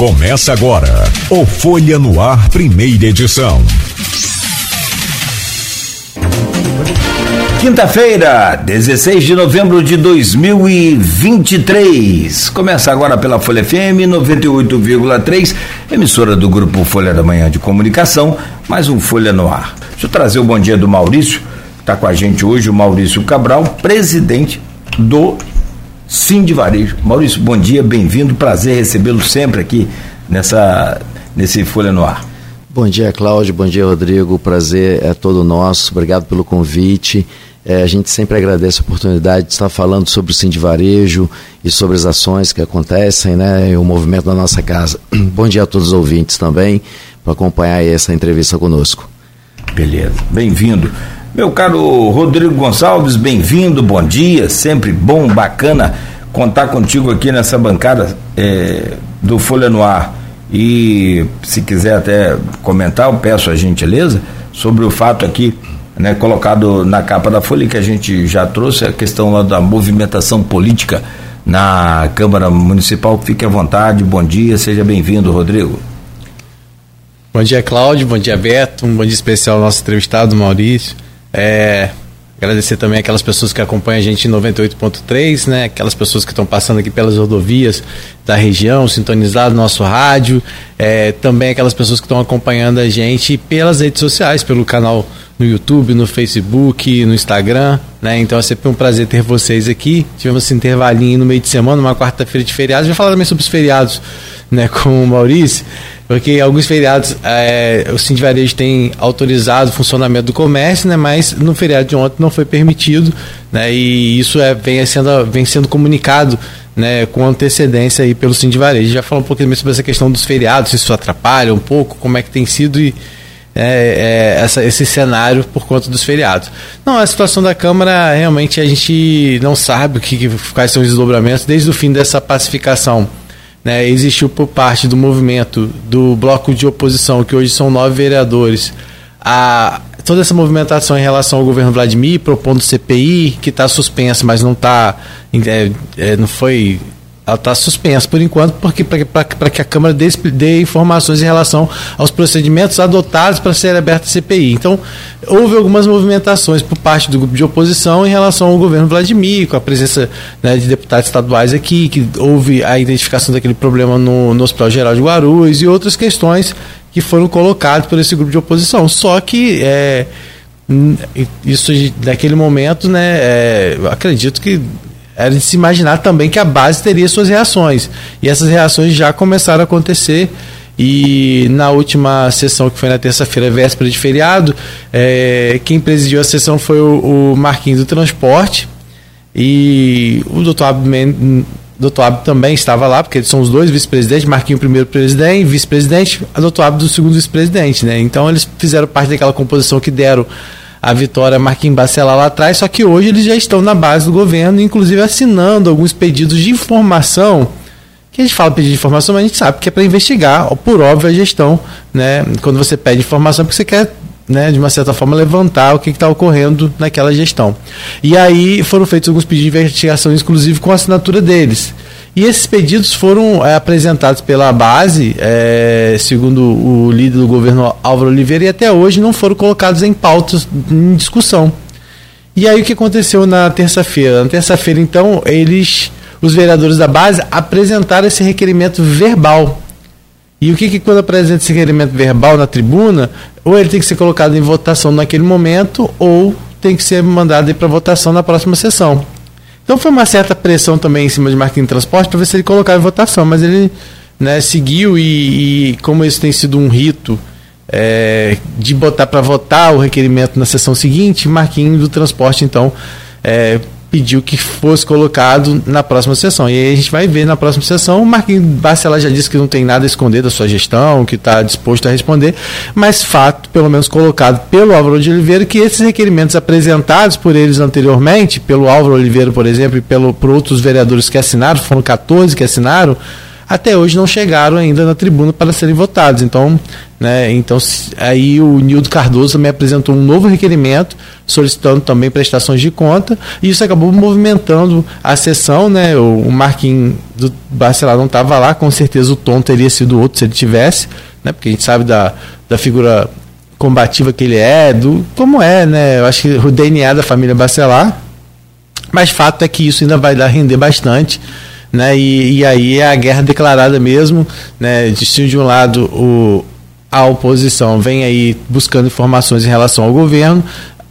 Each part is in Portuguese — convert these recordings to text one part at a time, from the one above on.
Começa agora o Folha no Ar, primeira edição. Quinta-feira, 16 de novembro de 2023. Começa agora pela Folha FM 98,3, emissora do grupo Folha da Manhã de Comunicação, mais um Folha no Ar. Deixa eu trazer o bom dia do Maurício, está com a gente hoje, o Maurício Cabral, presidente do Sim de Varejo. Maurício, bom dia, bem-vindo, prazer recebê-lo sempre aqui nessa, nesse Folha no Ar. Bom dia, Cláudio, bom dia, Rodrigo, o prazer é todo nosso, obrigado pelo convite. É, a gente sempre agradece a oportunidade de estar falando sobre o Sim de Varejo e sobre as ações que acontecem, né, e o movimento da nossa casa. Bom dia a todos os ouvintes também, para acompanhar essa entrevista conosco. Beleza, bem-vindo. Meu caro Rodrigo Gonçalves, bem-vindo, bom dia, sempre bom, bacana contar contigo aqui nessa bancada é, do Folha no Ar. E se quiser até comentar, eu peço a gentileza sobre o fato aqui, né, colocado na capa da Folha, que a gente já trouxe, a questão lá da movimentação política na Câmara Municipal. Fique à vontade, bom dia, seja bem-vindo, Rodrigo. Bom dia, Cláudio, bom dia, Beto, um bom dia especial ao nosso entrevistado, Maurício. É, agradecer também aquelas pessoas que acompanham a gente em 98.3, né? Aquelas pessoas que estão passando aqui pelas rodovias da região, sintonizado no nosso rádio. É, também aquelas pessoas que estão acompanhando a gente pelas redes sociais, pelo canal no YouTube, no Facebook, no Instagram, né? Então é sempre um prazer ter vocês aqui. Tivemos esse intervalinho no meio de semana, uma quarta-feira de feriados. Já falar também sobre os feriados, né, com o Maurício porque alguns feriados é, o Cindy Varejo tem autorizado o funcionamento do comércio, né, mas no feriado de ontem não foi permitido, né, e isso é, vem, sendo, vem sendo comunicado né, com antecedência aí pelo Cindy Varejo. Já falou um pouquinho sobre essa questão dos feriados, se isso atrapalha um pouco, como é que tem sido e, é, é, essa, esse cenário por conta dos feriados. Não, a situação da Câmara, realmente a gente não sabe o que, quais são os desdobramentos desde o fim dessa pacificação né, existiu por parte do movimento do bloco de oposição, que hoje são nove vereadores, a, toda essa movimentação em relação ao governo Vladimir, propondo CPI, que está suspensa, mas não está. É, é, não foi ela está suspensa por enquanto, porque para que a Câmara dê, dê, informações em relação aos procedimentos adotados para ser aberta a CPI. Então, houve algumas movimentações por parte do grupo de oposição em relação ao governo Vladimir, com a presença né, de deputados estaduais aqui, que houve a identificação daquele problema no, no Hospital Geral de Guarulhos e outras questões que foram colocadas por esse grupo de oposição. Só que é, isso naquele momento, né, é, acredito que era de se imaginar também que a base teria suas reações. E essas reações já começaram a acontecer. E na última sessão, que foi na terça-feira, véspera de feriado, é, quem presidiu a sessão foi o, o Marquinhos do Transporte. E o doutor Abdo, doutor Abdo também estava lá, porque eles são os dois vice-presidentes, Marquinhos primeiro presidente, vice-presidente, a doutor Abdo o segundo vice-presidente, né? Então eles fizeram parte daquela composição que deram a vitória Marquinhos Bacelar lá atrás, só que hoje eles já estão na base do governo, inclusive assinando alguns pedidos de informação. Que a gente fala pedido de informação, mas a gente sabe que é para investigar, por óbvio, a gestão, né? Quando você pede informação, porque você quer né, de uma certa forma, levantar o que está ocorrendo naquela gestão. E aí foram feitos alguns pedidos de investigação, inclusive com a assinatura deles. E esses pedidos foram é, apresentados pela base, é, segundo o líder do governo Álvaro Oliveira, e até hoje não foram colocados em pautas em discussão. E aí o que aconteceu na terça-feira? Na terça-feira, então, eles, os vereadores da base, apresentaram esse requerimento verbal. E o que, que quando apresenta esse requerimento verbal na tribuna, ou ele tem que ser colocado em votação naquele momento, ou tem que ser mandado para votação na próxima sessão. Então foi uma certa pressão também em cima de Marquinhos Transporte para ver se ele colocava em votação, mas ele né, seguiu e, e, como isso tem sido um rito é, de botar para votar o requerimento na sessão seguinte, Marquinhos do Transporte então é, pediu que fosse colocado na próxima sessão. E aí a gente vai ver na próxima sessão. O Marquinhos Barcelar já disse que não tem nada a esconder da sua gestão, que está disposto a responder, mas fato, pelo menos colocado pelo Álvaro de Oliveira, que esses requerimentos apresentados por eles anteriormente, pelo Álvaro Oliveira, por exemplo, e pelo, por outros vereadores que assinaram, foram 14 que assinaram, até hoje não chegaram ainda na tribuna para serem votados. Então, né, então aí o Nildo Cardoso me apresentou um novo requerimento solicitando também prestações de conta e isso acabou movimentando a sessão, né? O, o Marquinhos do Barcelona não estava lá, com certeza o tom teria sido outro se ele tivesse, né? Porque a gente sabe da, da figura combativa que ele é, do como é, né? Eu acho que o DNA da família Bacelar. Mas fato é que isso ainda vai dar render bastante, né? E, e aí é a guerra declarada mesmo, né? De, de um lado o a oposição vem aí buscando informações em relação ao governo,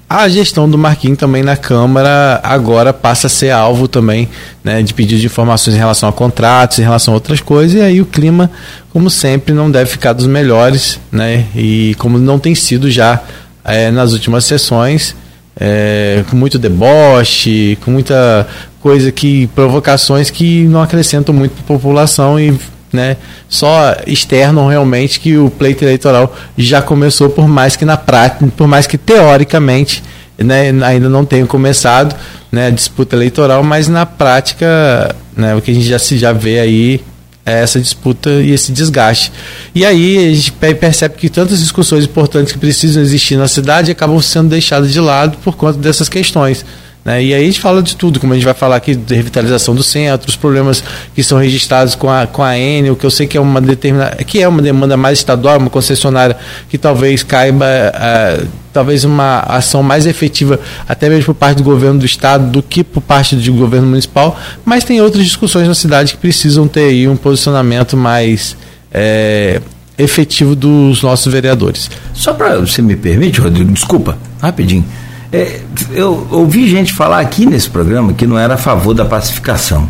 a gestão do Marquinhos também na Câmara agora passa a ser alvo também né, de pedido de informações em relação a contratos, em relação a outras coisas, e aí o clima, como sempre, não deve ficar dos melhores, né? E como não tem sido já é, nas últimas sessões, é, com muito deboche, com muita coisa que. provocações que não acrescentam muito para a população e né, só externam realmente que o pleito eleitoral já começou, por mais que na prática, por mais que teoricamente né, ainda não tenha começado né, a disputa eleitoral, mas na prática né, o que a gente já, se, já vê aí é essa disputa e esse desgaste. E aí a gente percebe que tantas discussões importantes que precisam existir na cidade acabam sendo deixadas de lado por conta dessas questões. Né? E aí a gente fala de tudo, como a gente vai falar aqui de revitalização do centro, os problemas que são registrados com a, com a Enel, que eu sei que é uma determinada, que é uma demanda mais estadual, uma concessionária que talvez caiba uh, talvez uma ação mais efetiva até mesmo por parte do governo do estado do que por parte do governo municipal, mas tem outras discussões na cidade que precisam ter aí um posicionamento mais é, efetivo dos nossos vereadores. Só para você me permite, Rodrigo, desculpa, rapidinho. É, eu ouvi gente falar aqui nesse programa que não era a favor da pacificação.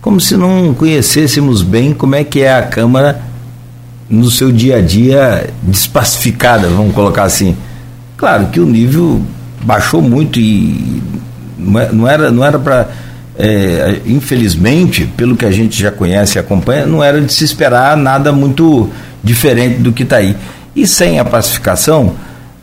Como se não conhecêssemos bem como é que é a Câmara no seu dia a dia despacificada, vamos colocar assim. Claro que o nível baixou muito e não é, era não era para é, infelizmente pelo que a gente já conhece e acompanha não era de se esperar nada muito diferente do que está aí e sem a pacificação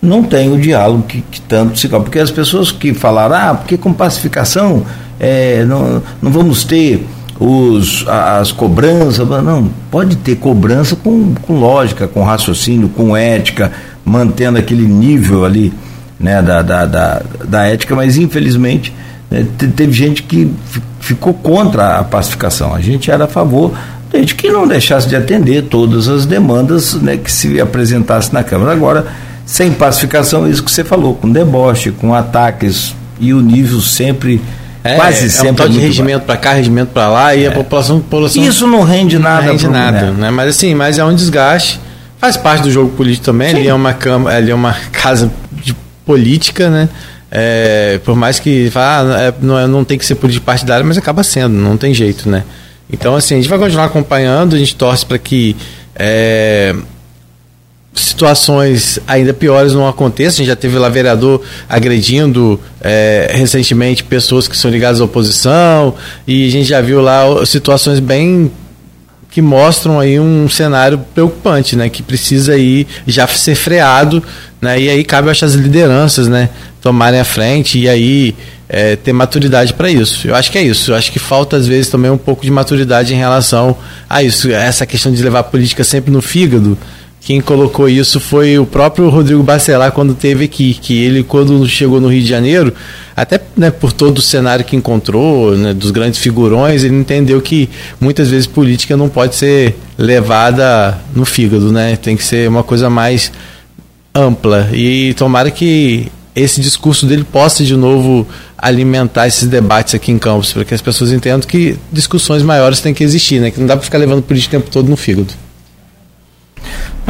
não tem o diálogo que, que tanto se porque as pessoas que falaram, ah, porque com pacificação é, não, não vamos ter os, as cobranças, não, pode ter cobrança com, com lógica, com raciocínio, com ética, mantendo aquele nível ali né, da, da, da, da ética, mas infelizmente né, teve gente que ficou contra a pacificação. A gente era a favor, gente que não deixasse de atender todas as demandas né, que se apresentasse na Câmara. Agora, sem pacificação, isso que você falou, com deboche, com ataques e o nível sempre. É, quase sempre. É um tal de regimento para cá, regimento para lá e a é. população, população. Isso não rende nada. Não rende nada, né? né? Mas assim, mas é um desgaste. Faz parte do jogo político também. Sim. Ali é uma cama, ali é uma casa de política, né? É, por mais que ah, é, não, é, não tem que ser política partidária, mas acaba sendo, não tem jeito, né? Então, assim, a gente vai continuar acompanhando, a gente torce para que é, situações ainda piores não aconteçam. A gente já teve lá vereador agredindo é, recentemente pessoas que são ligadas à oposição e a gente já viu lá situações bem que mostram aí um cenário preocupante, né, que precisa aí já ser freado, né, e aí cabe acho as lideranças, né, tomarem a frente e aí é, ter maturidade para isso. Eu acho que é isso. Eu acho que falta às vezes também um pouco de maturidade em relação a isso, essa questão de levar a política sempre no fígado quem colocou isso foi o próprio Rodrigo Bacelar quando teve aqui, que ele quando chegou no Rio de Janeiro, até né, por todo o cenário que encontrou, né, dos grandes figurões, ele entendeu que muitas vezes política não pode ser levada no fígado, né? Tem que ser uma coisa mais ampla. E tomara que esse discurso dele possa de novo alimentar esses debates aqui em Campos, para que as pessoas entendam que discussões maiores têm que existir, né? Que não dá para ficar levando política o tempo todo no fígado.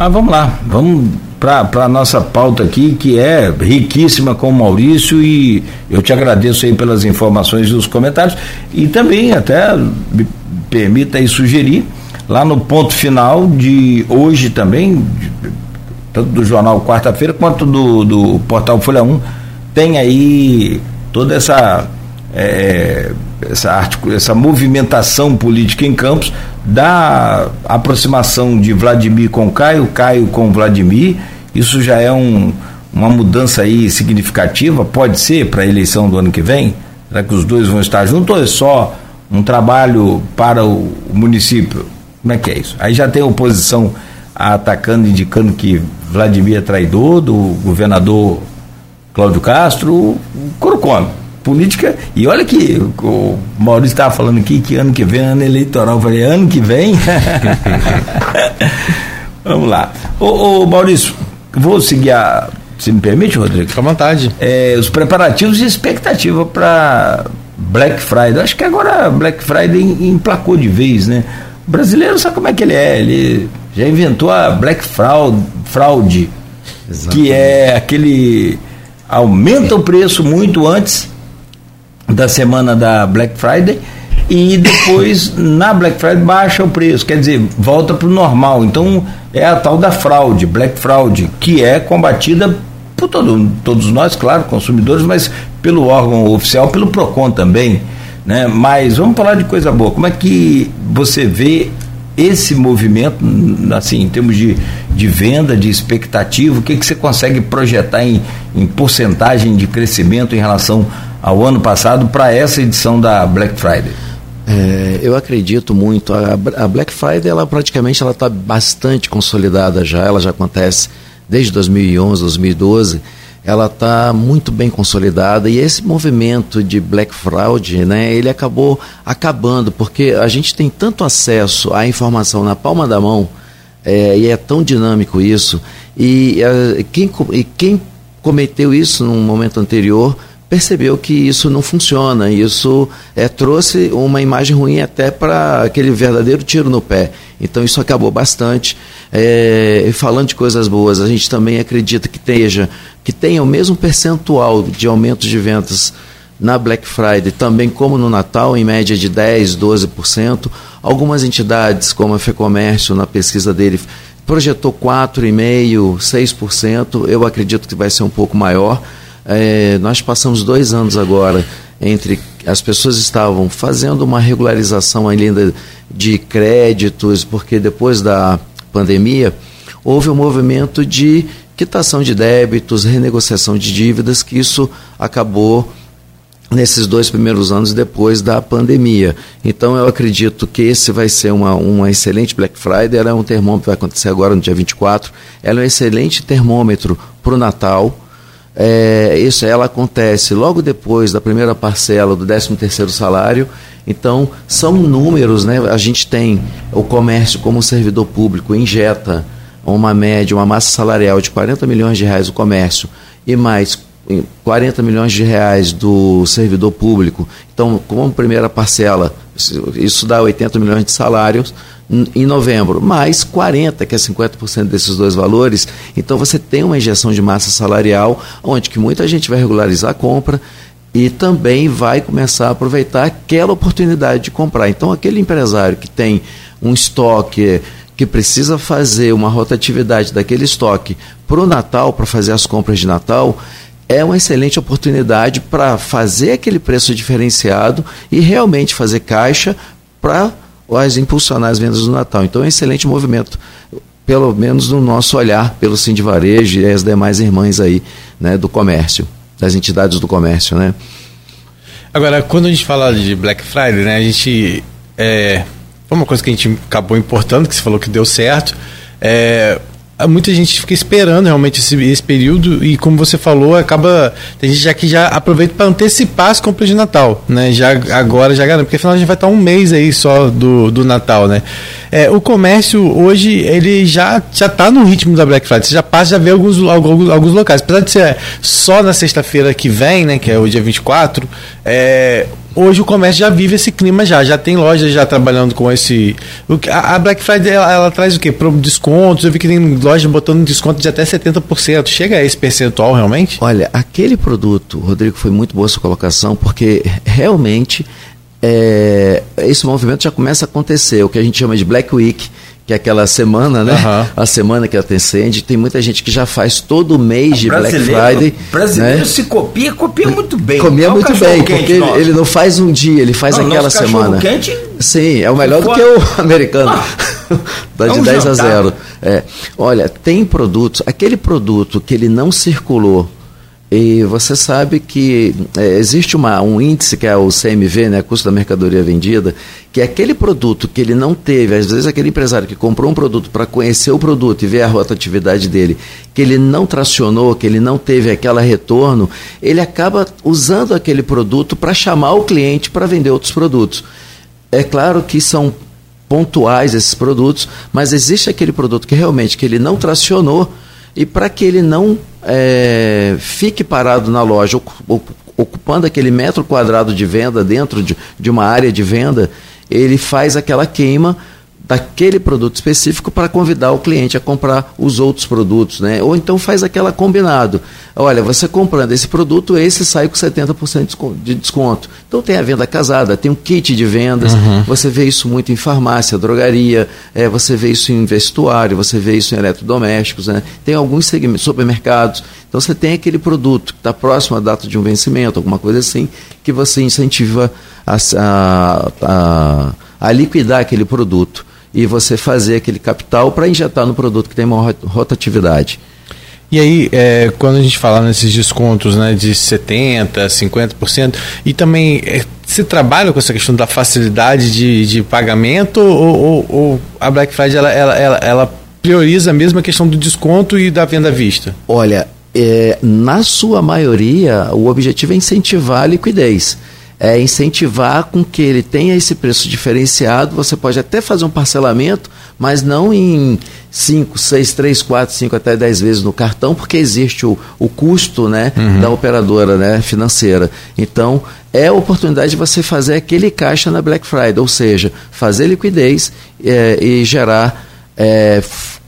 Mas vamos lá, vamos para a nossa pauta aqui, que é riquíssima com o Maurício, e eu te agradeço aí pelas informações e os comentários, e também até me permita aí sugerir, lá no ponto final de hoje também, tanto do jornal quarta-feira quanto do, do portal Folha 1, tem aí toda essa. É, essa, essa movimentação política em Campos da aproximação de Vladimir com Caio, Caio com Vladimir, isso já é um, uma mudança aí significativa, pode ser para a eleição do ano que vem? Será que os dois vão estar juntos ou é só um trabalho para o município? Como é que é isso? Aí já tem oposição atacando, indicando que Vladimir é traidor do governador Cláudio Castro, o couro come. Política, e olha que o Maurício estava falando aqui que ano que vem, ano eleitoral, eu falei, ano que vem? Vamos lá. Ô, ô, Maurício, vou seguir a. Se me permite, Rodrigo? Fica à vontade. É, os preparativos e expectativa para Black Friday. Acho que agora Black Friday emplacou de vez, né? O brasileiro sabe como é que ele é. Ele já inventou a Black Fraud, Fraude, que é aquele. aumenta o preço muito antes da semana da Black Friday e depois na Black Friday baixa o preço, quer dizer, volta para o normal. Então é a tal da fraude, Black Fraud, que é combatida por todo, todos nós, claro, consumidores, mas pelo órgão oficial, pelo PROCON também. Né? Mas vamos falar de coisa boa. Como é que você vê esse movimento, assim, em termos de, de venda, de expectativa, o que, que você consegue projetar em, em porcentagem de crescimento em relação ao ano passado para essa edição da Black Friday? É, eu acredito muito. A, a, Black Friday, ela praticamente ela está bastante consolidada já. Ela já acontece desde 2011, 2012. Ela está muito bem consolidada e esse movimento de Black Fraud, né, ele acabou acabando porque a gente tem tanto acesso à informação na palma da mão é, e é tão dinâmico isso e, é, quem, e quem cometeu isso num momento anterior percebeu que isso não funciona. Isso é, trouxe uma imagem ruim até para aquele verdadeiro tiro no pé. Então isso acabou bastante. É, falando de coisas boas, a gente também acredita que tenha, que tenha o mesmo percentual de aumentos de vendas na Black Friday, também como no Natal, em média de 10, 12%. Algumas entidades, como a FEComércio, na pesquisa dele, projetou 4,5%, 6%. Eu acredito que vai ser um pouco maior é, nós passamos dois anos agora entre as pessoas estavam fazendo uma regularização ainda de créditos, porque depois da pandemia houve um movimento de quitação de débitos, renegociação de dívidas, que isso acabou nesses dois primeiros anos depois da pandemia. Então eu acredito que esse vai ser uma, uma excelente Black Friday, ela é um termômetro, vai acontecer agora no dia 24, ela é um excelente termômetro para o Natal, é, isso ela acontece logo depois da primeira parcela do 13 terceiro salário. Então, são números, né? A gente tem o comércio como servidor público injeta uma média, uma massa salarial de 40 milhões de reais o comércio e mais 40 milhões de reais do servidor público. Então, como primeira parcela, isso dá 80 milhões de salários em novembro, mais 40, que é 50% desses dois valores. Então você tem uma injeção de massa salarial, onde que muita gente vai regularizar a compra e também vai começar a aproveitar aquela oportunidade de comprar. Então aquele empresário que tem um estoque que precisa fazer uma rotatividade daquele estoque para o Natal, para fazer as compras de Natal, é uma excelente oportunidade para fazer aquele preço diferenciado e realmente fazer caixa para as impulsionar as vendas do Natal. Então é um excelente movimento, pelo menos no nosso olhar, pelo Sim Varejo e as demais irmãs aí, né, do comércio, das entidades do comércio, né? Agora, quando a gente fala de Black Friday, né, a gente é, foi uma coisa que a gente acabou importando, que você falou que deu certo. É, muita gente fica esperando realmente esse, esse, período e como você falou acaba tem gente já que já aproveita para antecipar as compras de Natal né? Já agora já garante porque afinal a gente vai estar um mês aí só do, do Natal né? É, o comércio hoje ele já já está no ritmo da Black Friday você já passa já vê alguns, alguns, alguns locais. Apesar de ser só na sexta-feira que vem né que é o dia 24 é, hoje o comércio já vive esse clima já, já tem lojas já trabalhando com esse. A, Black Friday ela, ela traz o quê? Descontos, eu vi que tem lojas botando desconto de até 70%. Chega a esse percentual realmente? Olha, aquele produto, Rodrigo, foi muito boa sua colocação, porque realmente é, esse movimento já começa a acontecer, o que a gente chama de Black Week que é aquela semana, né? Uhum. A semana que antecede. Tem muita gente que já faz todo mês de Black Friday. Brasileiro né? se copia, copia muito bem. Comia muito bem, porque ele, ele, não faz um dia, ele faz não, aquela semana. Quente, Sim, é o melhor do que o americano. Ah, de é um 10 jantar. a 0. É. Olha, tem produtos, aquele produto que ele não circulou E você sabe que é, existe uma, um índice que é o CMV, né, custo da mercadoria vendida, que é aquele produto que ele não teve, às vezes aquele empresário que comprou um produto para conhecer o produto e ver a rotatividade dele, que ele não tracionou, que ele não teve aquele retorno, ele acaba usando aquele produto para chamar o cliente para vender outros produtos. É claro que são pontuais esses produtos, mas existe aquele produto que realmente que ele não tracionou e para que ele não é, fique parado na loja, ocupando aquele metro quadrado de venda dentro de, de uma área de venda, ele faz aquela queima daquele produto específico para convidar o cliente a comprar os outros produtos, né? Ou então faz aquela combinado. Olha, você comprando esse produto, esse sai com 70% de desconto. Então tem a venda casada, tem um kit de vendas, uhum. você vê isso muito em farmácia, drogaria, é, você vê isso em vestuário, você vê isso em eletrodomésticos, né? Tem alguns segmentos, supermercados. Então você tem aquele produto que está próximo à data de um vencimento, alguma coisa assim, que você incentiva a, a, a, a liquidar aquele produto e você fazer aquele capital para injetar no produto que tem maior rotatividade. E aí, é, quando a gente fala nesses descontos né, de 70%, 50%, e também é, se trabalha com essa questão da facilidade de, de pagamento ou, ou, ou, a Black Friday ela, ela, ela, ela prioriza mesmo a questão do desconto e da venda à vista? Olha, é, na sua maioria, o objetivo é incentivar a liquidez é, incentivar com que ele tenha esse preço diferenciado. Você pode até fazer um parcelamento, mas não em 5, 6, 3, 4, 5 até 10 vezes no cartão, porque existe o, o custo né, uhum. da operadora né, financeira. Então, é a oportunidade de você fazer aquele caixa na Black Friday, ou seja, fazer liquidez é, e gerar é,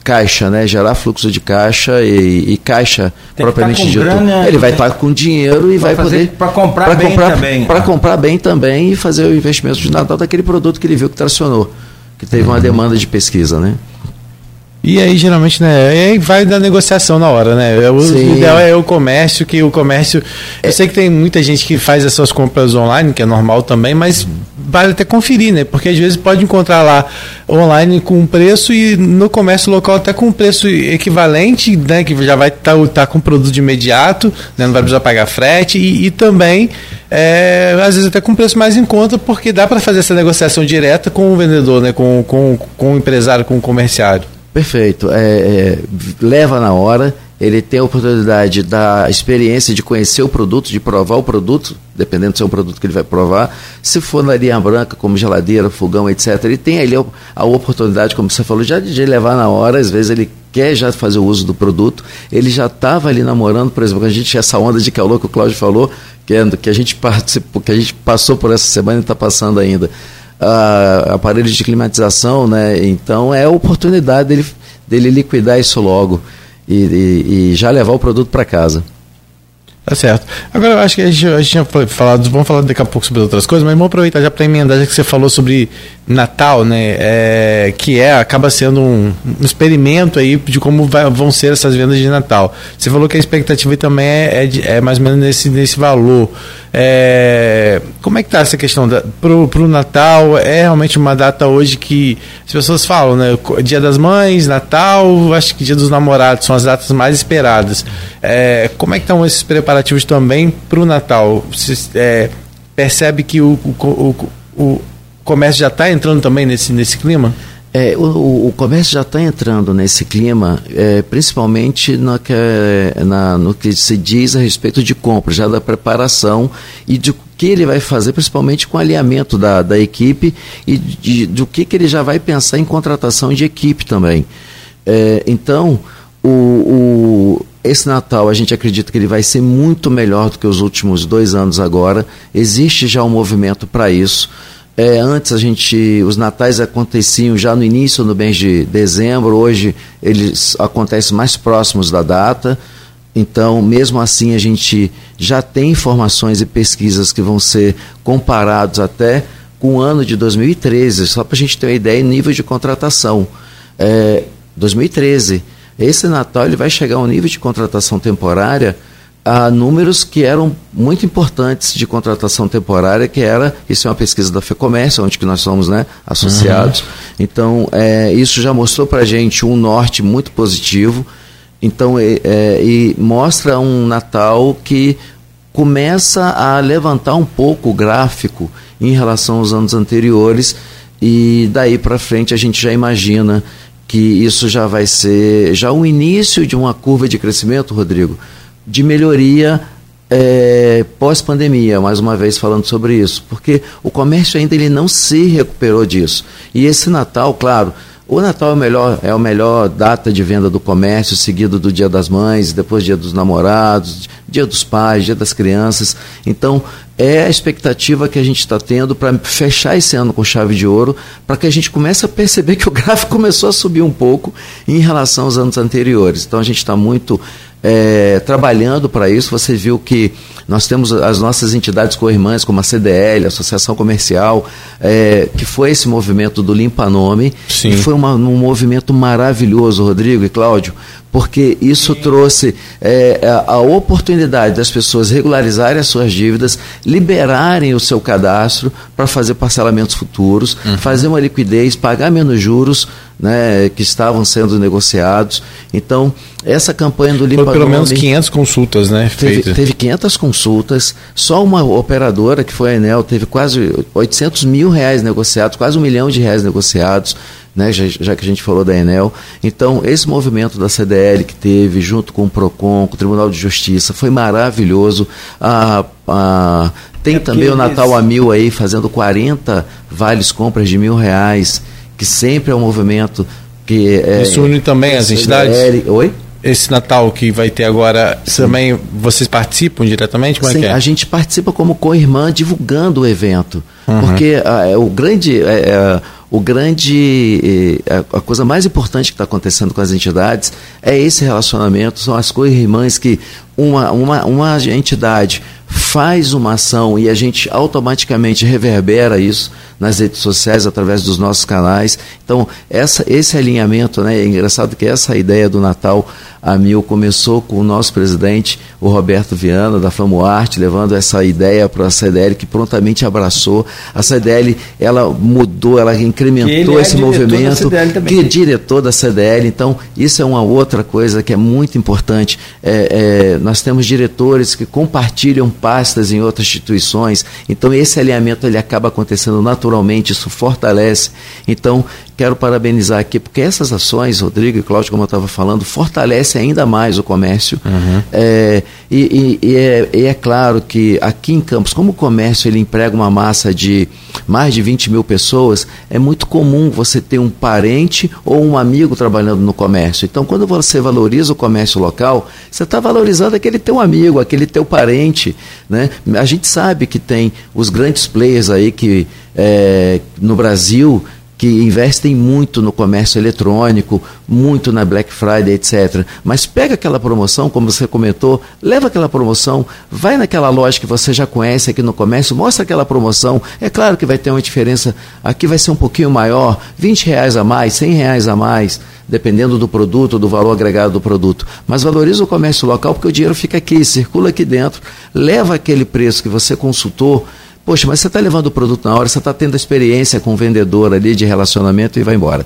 caixa, né? Gerar fluxo de caixa e, e caixa Tem propriamente tá dito. Grana, ele vai estar tá com dinheiro e vai poder para comprar pra bem comprar, também. Para comprar bem também e fazer o investimento de Natal daquele produto que ele viu que tracionou, que teve uhum. uma demanda de pesquisa, né? E aí, geralmente, né? Aí vai da negociação na hora, né? O Sim. ideal é o comércio, que o comércio. Eu sei que tem muita gente que faz essas compras online, que é normal também, mas vale até conferir, né? Porque às vezes pode encontrar lá online com um preço e no comércio local até com um preço equivalente, né? Que já vai estar tá, tá com produto de imediato, né? não vai precisar pagar frete e, e também, é, às vezes até com preço mais em conta, porque dá para fazer essa negociação direta com o vendedor, né? Com, com, com o empresário, com o comerciário. Perfeito. É, é, leva na hora, ele tem a oportunidade da experiência de conhecer o produto, de provar o produto, dependendo se é um produto que ele vai provar. Se for na linha branca, como geladeira, fogão, etc., ele tem ali a oportunidade, como você falou, já de levar na hora, às vezes ele quer já fazer o uso do produto, ele já estava ali namorando, por exemplo, a gente essa onda de calor que o Cláudio falou, que, que a gente que a gente passou por essa semana e está passando ainda uh, aparelhos de climatização, né? Então é a oportunidade dele, dele liquidar isso logo e, e, e já levar o produto para casa. Tá certo. Agora eu acho que a gente, a gente tinha falado, vamos falar daqui a pouco sobre outras coisas, mas vamos aproveitar já para emendar, já que você falou sobre Natal, né? É, que é, acaba sendo um, um experimento aí de como vai, vão ser essas vendas de Natal. Você falou que a expectativa também é, é, é mais ou menos nesse, nesse valor. É, como é que tá essa questão da, pro, pro Natal? É realmente uma data hoje que as pessoas falam, né? Dia das Mães, Natal, acho que Dia dos Namorados são as datas mais esperadas. É, como é que estão esses preparativos também para o Natal? Você é, percebe que o, o, o, o comércio já está entrando também nesse, nesse clima? É, o, o, comércio já está entrando nesse clima, é, principalmente no que, na, no que se diz a respeito de compra, já da preparação e de que ele vai fazer, principalmente com o alinhamento da, da equipe e de, do que, que ele já vai pensar em contratação de equipe também. É, então, o, o, esse Natal a gente acredita que ele vai ser muito melhor do que os últimos dois anos agora. Existe já um movimento para isso. É, antes a gente, os natais aconteciam já no início, no mês de dezembro, hoje eles acontecem mais próximos da data. Então, mesmo assim, a gente já tem informações e pesquisas que vão ser comparados até com o ano de 2013, só para a gente ter uma ideia em nível de contratação. É, 2013, esse Natal ele vai chegar a um nível de contratação temporária a números que eram muito importantes de contratação temporária, que era, isso é uma pesquisa da FEComércio, onde que nós somos né, associados. Uhum. Então, é, isso já mostrou para a gente um norte muito positivo. Então, é, é, e mostra um Natal que começa a levantar um pouco o gráfico em relação aos anos anteriores e daí para frente a gente já imagina que isso já vai ser já o início de uma curva de crescimento, Rodrigo, de melhoria é, pós-pandemia, mais uma vez falando sobre isso, porque o comércio ainda ele não se recuperou disso. E esse Natal, claro, o Natal é o melhor, é a melhor data de venda do comércio, seguido do Dia das Mães, depois Dia dos Namorados, Dia dos Pais, Dia das Crianças. Então, é a expectativa que a gente está tendo para fechar esse ano com chave de ouro, para que a gente comece a perceber que o gráfico começou a subir um pouco em relação aos anos anteriores. Então, a gente está muito é, trabalhando para isso. Você viu que nós temos as nossas entidades co-irmãs, como a CDL, a Associação Comercial, é, que foi esse movimento do Limpa Nome, Sim. e foi uma, um movimento maravilhoso, Rodrigo e Cláudio, porque isso trouxe é, a oportunidade das pessoas regularizarem as suas dívidas, liberarem o seu cadastro para fazer parcelamentos futuros, uhum. fazer uma liquidez, pagar menos juros né, que estavam sendo negociados. Então, essa campanha do Limpa Foi pelo menos 500 consultas, né? Teve, teve 500 consultas. Só uma operadora, que foi a Enel, teve quase 800 mil reais negociados, quase um milhão de reais negociados né, já, já, que a gente falou da Enel. Então, esse movimento da CDL que teve, junto com o PROCON, com o Tribunal de Justiça, foi maravilhoso. Ah, ah, tem é também o Natal eles... a Mil aí, fazendo 40 vales compras de mil reais, que sempre é um movimento que... É, Isso une também as entidades? Oi? esse Natal que vai ter agora, Sim. também vocês participam diretamente? Como Sim, é que é? a gente participa como co-irmã divulgando o evento. Uhum. Porque ah, o grande. É, é, o grande a coisa mais importante que está acontecendo com as entidades é esse relacionamento são as co-irmãs que uma, uma, uma entidade faz uma ação e a gente automaticamente reverbera isso nas redes sociais através dos nossos canais. Então, essa, esse alinhamento, né, é engraçado que essa ideia do Natal a Mil começou com o nosso presidente, o Roberto Viana, da Famoarte, levando essa ideia para a CDL, que prontamente abraçou. A CDL, ela mudou, ela incrementou é esse movimento, que é diretor da CDL. Então, isso é uma outra coisa que é muito importante. É, é, nós temos diretores que compartilham pastas em outras instituições, então esse alinhamento ele acaba acontecendo naturalmente, isso fortalece. Então, quero parabenizar aqui, porque essas ações, Rodrigo e Cláudio, como eu estava falando, fortalece ainda mais o comércio. Uhum. É, e, e, e, é, e, é, claro que aqui em Campos, como o comércio ele emprega uma massa de mais de 20 mil pessoas, é muito comum você ter um parente ou um amigo trabalhando no comércio. Então, quando você valoriza o comércio local, você está valorizando aquele teu amigo, aquele teu parente. Né? A gente sabe que tem os grandes players aí que é, no Brasil que investem muito no comércio eletrônico, muito na Black Friday, etc. Mas pega aquela promoção, como você comentou, leva aquela promoção, vai naquela loja que você já conhece aqui no comércio, mostra aquela promoção. É claro que vai ter uma diferença, aqui vai ser um pouquinho maior, 20 reais a mais, 100 reais a mais, dependendo do produto, do valor agregado do produto. Mas valoriza o comércio local porque o dinheiro fica aqui, circula aqui dentro, leva aquele preço que você consultou Poxa, mas você está levando o produto na hora, você está tendo experiência com o vendedor ali de relacionamento e vai embora.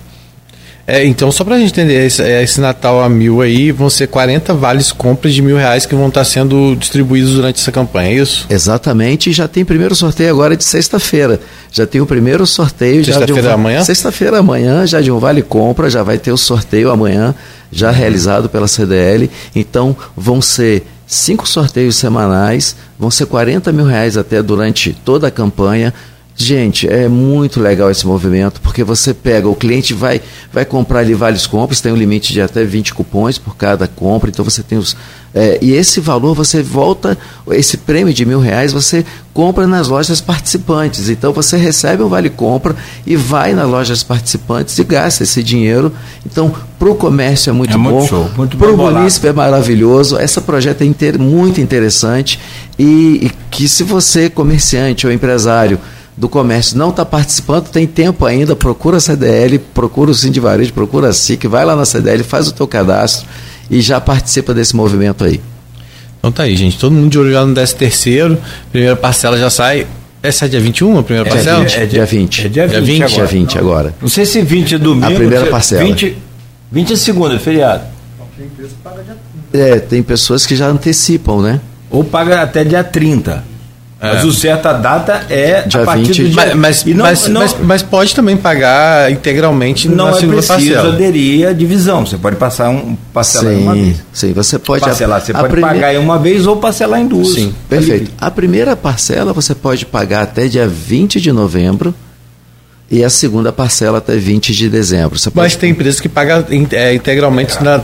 É, então, só para a gente entender, esse, é, esse, Natal a mil aí, vão ser 40 vales compras de mil reais que vão estar tá sendo distribuídos durante essa campanha, é isso? Exatamente, e já tem primeiro sorteio agora de sexta-feira. Já tem o primeiro sorteio. Sexta-feira um, amanhã? Sexta-feira amanhã, já de um vale compra, já vai ter o sorteio amanhã, já realizado pela CDL. Então, vão ser cinco sorteios semanais, vão ser 40 mil reais até durante toda a campanha. Gente, é muito legal esse movimento, porque você pega, o cliente vai, vai comprar ali vários compras, tem um limite de até 20 cupons por cada compra, então você tem os. É, e esse valor você volta, esse prêmio de mil reais, você compra nas lojas participantes. Então você recebe um vale compra e vai nas lojas participantes e gasta esse dinheiro. Então, para o comércio é muito é bom. Muito show, muito Para o município é maravilhoso. Esse projeto é inter, muito interessante. E, e que se você, comerciante ou empresário, do comércio não está participando, tem tempo ainda, procura a CDL, procura o Sindivarejo, procura a SIC, vai lá na CDL, faz o teu cadastro e já participa desse movimento aí. Então tá aí, gente. Todo mundo de olho já no 13 terceiro, primeira parcela já sai. Essa é dia 21, a primeira é parcela? Dia, é dia 20. É dia 20, dia 20 agora. Dia 20 agora. Não sei se 20 é domingo. A primeira parcela. 20, 20 é segunda, é feriado. Tem empresa que paga dia 30. É, tem pessoas que já antecipam, né? Ou paga até dia 30. É. Mas o certa data é dia a partir 20, do dia... Mas, não, mas, não, mas, mas, pode também pagar integralmente não na é segunda preciso parcela. aderir à divisão. Você pode passar um parcelar sim, uma vez. Sim, você pode parcelar. Você pode primeira... pagar em uma vez ou parcelar em duas. Sim, perfeito. A primeira parcela você pode pagar até dia 20 de novembro e a segunda parcela até 20 de dezembro. Você Mas tem empresas que pagam é, integralmente na,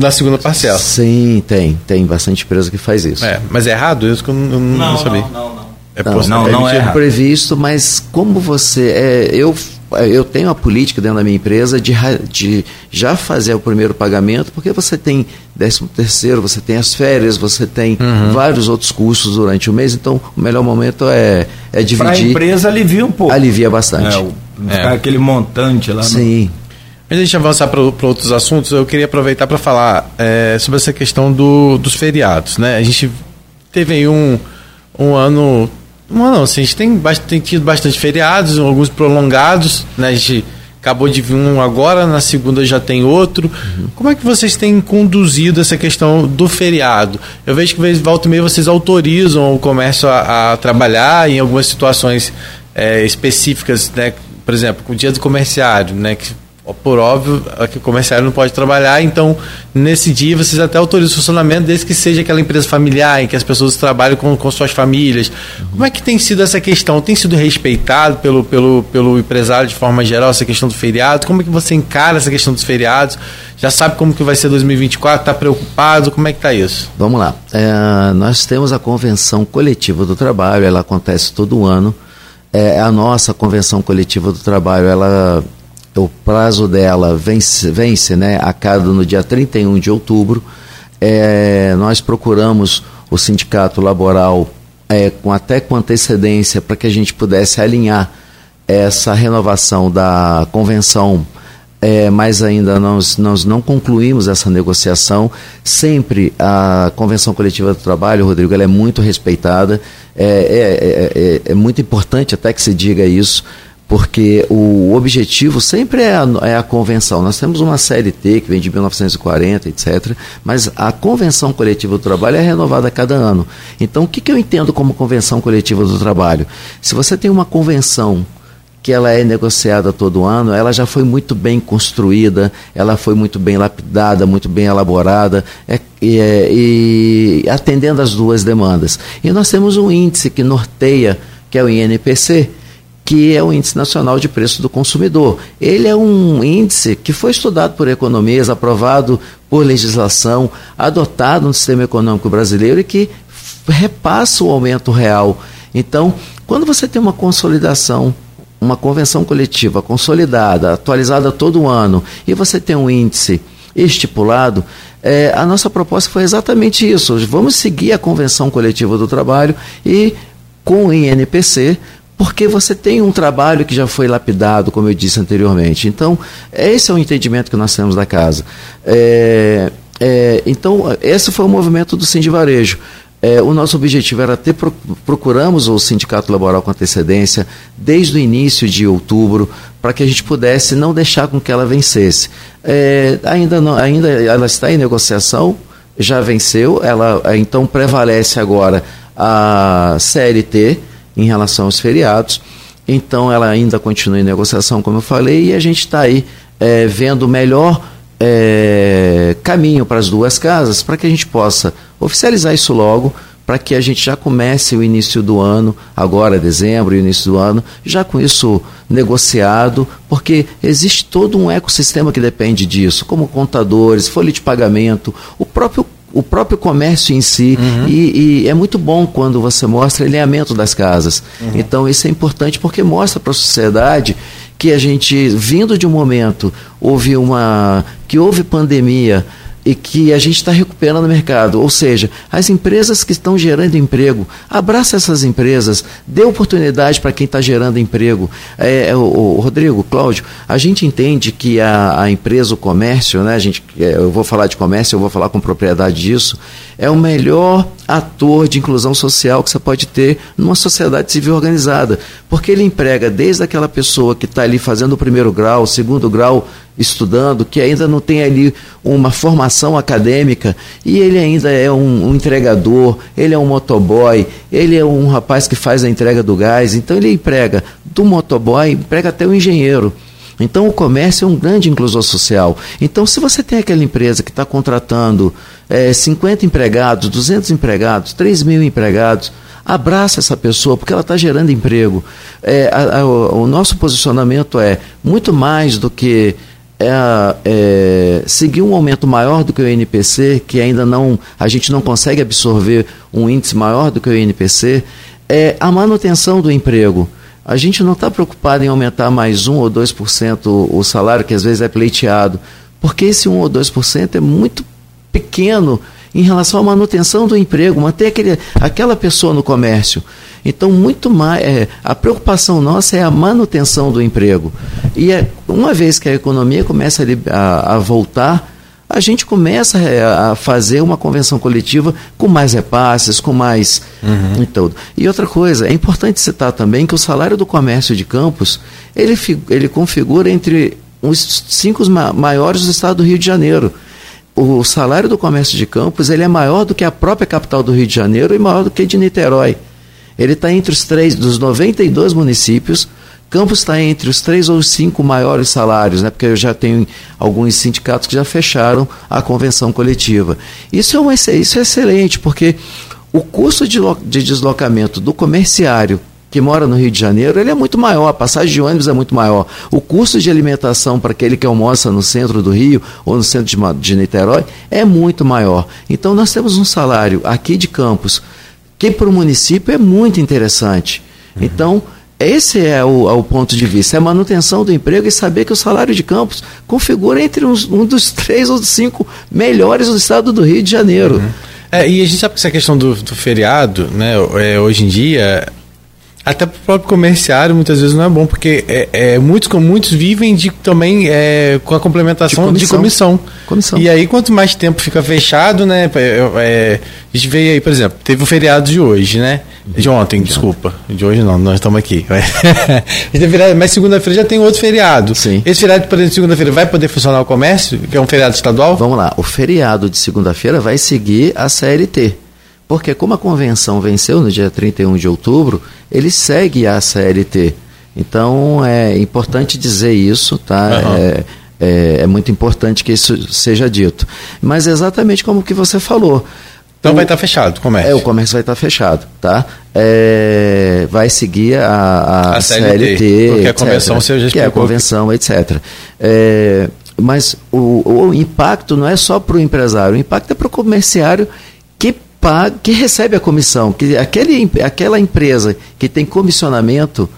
na segunda parcela. Sim, tem. Tem bastante empresa que faz isso. É, mas é errado isso que eu não, não, não sabia. Não, não, não. É, não, não, é, não é previsto, mas como você. É, eu, eu tenho a política dentro da minha empresa de, de já fazer o primeiro pagamento, porque você tem décimo terceiro, você tem as férias, você tem uhum. vários outros custos durante o mês, então o melhor momento é, é dividir. Para a empresa alivia um pouco. Alivia bastante. É, o, é. aquele montante lá. Sim. Antes de a gente avançar para outros assuntos, eu queria aproveitar para falar é, sobre essa questão do, dos feriados. Né? A gente teve aí um, um ano. Um ano, assim, a gente tem, tem tido bastante feriados, alguns prolongados. Né? A gente acabou de vir um agora, na segunda já tem outro. Uhum. Como é que vocês têm conduzido essa questão do feriado? Eu vejo que, volta e meia, vocês autorizam o comércio a, a trabalhar em algumas situações é, específicas, né? por exemplo, o dia do comerciário, né? que por óbvio, que o comerciário não pode trabalhar, então nesse dia vocês até autorizam o funcionamento desde que seja aquela empresa familiar, em que as pessoas trabalham com, com suas famílias. Como é que tem sido essa questão? Tem sido respeitado pelo, pelo, pelo empresário de forma geral, essa questão do feriado? Como é que você encara essa questão dos feriados? Já sabe como que vai ser 2024? Está preocupado? Como é que está isso? Vamos lá. É, nós temos a convenção coletiva do trabalho, ela acontece todo ano. É, a nossa convenção coletiva do trabalho, ela o prazo dela vence, vence né, a cada no dia 31 de outubro. É, nós procuramos o sindicato laboral é, com até com antecedência para que a gente pudesse alinhar essa renovação da convenção, é, mas ainda nós, nós não concluímos essa negociação. Sempre a convenção coletiva do trabalho, Rodrigo, ela é muito respeitada. É, é, é, é muito importante até que se diga isso porque o objetivo sempre é a, é a, convenção. Nós temos uma CLT que vem de 1940, etc., mas a convenção coletiva do trabalho é renovada a cada ano. Então, o que, que eu entendo como convenção coletiva do trabalho? Se você tem uma convenção que ela é negociada todo ano, ela já foi muito bem construída, ela foi muito bem lapidada, muito bem elaborada, é, é, e atendendo as duas demandas. E nós temos um índice que norteia, que é o INPC, que é o Índice Nacional de Preço do Consumidor. Ele é um índice que foi estudado por economias, aprovado por legislação, adotado no sistema econômico brasileiro e que repassa o aumento real. Então, quando você tem uma consolidação, uma convenção coletiva consolidada, atualizada todo ano, e você tem um índice estipulado, é, a nossa proposta foi exatamente isso. Vamos seguir a convenção coletiva do trabalho e com o INPC porque você tem um trabalho que já foi lapidado, como eu disse anteriormente. Então, esse é o entendimento que nós temos da casa. É, é, então, esse foi o movimento do de Varejo. É, o nosso objetivo era ter, procuramos o sindicato laboral com antecedência desde o início de outubro, para que a gente pudesse não deixar com que ela vencesse. É, ainda, não, ainda ela está em negociação, já venceu, ela então prevalece agora a CLT, em relação aos feriados. Então ela ainda continua em negociação, como eu falei, e a gente está aí é, vendo o melhor é, caminho para as duas casas para que a gente possa oficializar isso logo, para que a gente já comece o início do ano, agora dezembro, início do ano, já com isso negociado, porque existe todo um ecossistema que depende disso, como contadores, folha de pagamento, o próprio o próprio comércio em si. Uhum. E, e, é muito bom quando você mostra alinhamento das casas. Uhum. Então, isso é importante porque mostra para a sociedade que a gente, vindo de um momento, houve uma. que houve pandemia e que a gente está recuperando o mercado. Ou seja, as empresas que estão gerando emprego, abraça essas empresas, dê oportunidade para quem está gerando emprego. É, é, o, o, Rodrigo, Cláudio, a gente entende que a, a empresa, o comércio, né, a gente, é, eu vou falar de comércio, eu vou falar com propriedade disso, é o melhor ator de inclusão social que você pode ter numa sociedade civil organizada, porque ele emprega desde aquela pessoa que está ali fazendo o primeiro grau, o segundo grau, estudando, que ainda não tem ali uma formação acadêmica e ele ainda é um, um, entregador, ele é um motoboy, ele é um rapaz que faz a entrega do gás, então ele emprega do motoboy, emprega até o engenheiro. Então o comércio é um grande inclusor social. Então se você tem aquela empresa que está contratando é, 50 empregados, 200 empregados, 3 mil empregados, abraça essa pessoa, porque ela está gerando emprego. É, a, a, o nosso posicionamento é muito mais do que é, é, seguir um aumento maior do que o INPC, que ainda não a gente não consegue absorver um índice maior do que o INPC, é a manutenção do emprego. A gente não está preocupado em aumentar mais 1 ou 2% o, salário, que às vezes é pleiteado, porque esse 1 ou 2% é muito pequeno em relação à manutenção do emprego, manter aquele, aquela pessoa no comércio. Então, muito mais, é, a preocupação nossa é a manutenção do emprego. E é, uma vez que a economia começa a, a voltar, a gente começa é, a fazer uma convenção coletiva com mais repasses, com mais uhum. e tudo. E outra coisa, é importante citar também que o salário do comércio de Campos, ele, ele configura entre os cinco maiores do estado do Rio de Janeiro o salário do comércio de Campos ele é maior do que a própria capital do Rio de Janeiro e maior do que de Niterói. Ele está entre os três, dos 92 municípios, Campos está entre os três ou cinco maiores salários, né? porque eu já tenho alguns sindicatos que já fecharam a convenção coletiva. Isso é, um, isso é excelente, porque o custo de, de deslocamento do comerciário que mora no Rio de Janeiro, ele é muito maior, a passagem de ônibus é muito maior. O custo de alimentação para aquele que almoça no centro do Rio ou no centro de, de Niterói é muito maior. Então nós temos um salário aqui de Campos que para o município é muito interessante. Uhum. Então, esse é o, é o, ponto de vista, é a manutenção do emprego e saber que o salário de Campos configura entre uns, um dos três ou cinco melhores do estado do Rio de Janeiro. Uhum. É, e a gente sabe que essa questão do, do feriado, né, é, hoje em dia, até para o próprio comerciário muitas vezes não é bom, porque é, é muitos, muitos vivem de, também é, com a complementação de comissão. de comissão. comissão. E aí, quanto mais tempo fica fechado, né? É, é, a gente veio aí, por exemplo, teve o feriado de hoje, né? De ontem, de desculpa. Ontem. De hoje não, nós estamos aqui. Mas segunda-feira já tem outro feriado. Sim. Esse feriado, por exemplo, segunda-feira vai poder funcionar o comércio, que é um feriado estadual? Vamos lá. O feriado de segunda-feira vai seguir a CLT. Porque como a convenção venceu no dia 31 de outubro, ele segue a CLT. Então é importante dizer isso, tá? Uhum. É, é, é, muito importante que isso seja dito. Mas exatamente como que você falou. Então o, vai estar tá fechado o comércio. É, o comércio vai estar tá fechado, tá? É, vai seguir a, a, a CLT, CLT, porque a convenção seja que é a convenção, etc. É, mas o, o impacto não é só para o empresário, o impacto é para o comerciário paga, que recebe a comissão, que aquele, aquela empresa que tem comissionamento,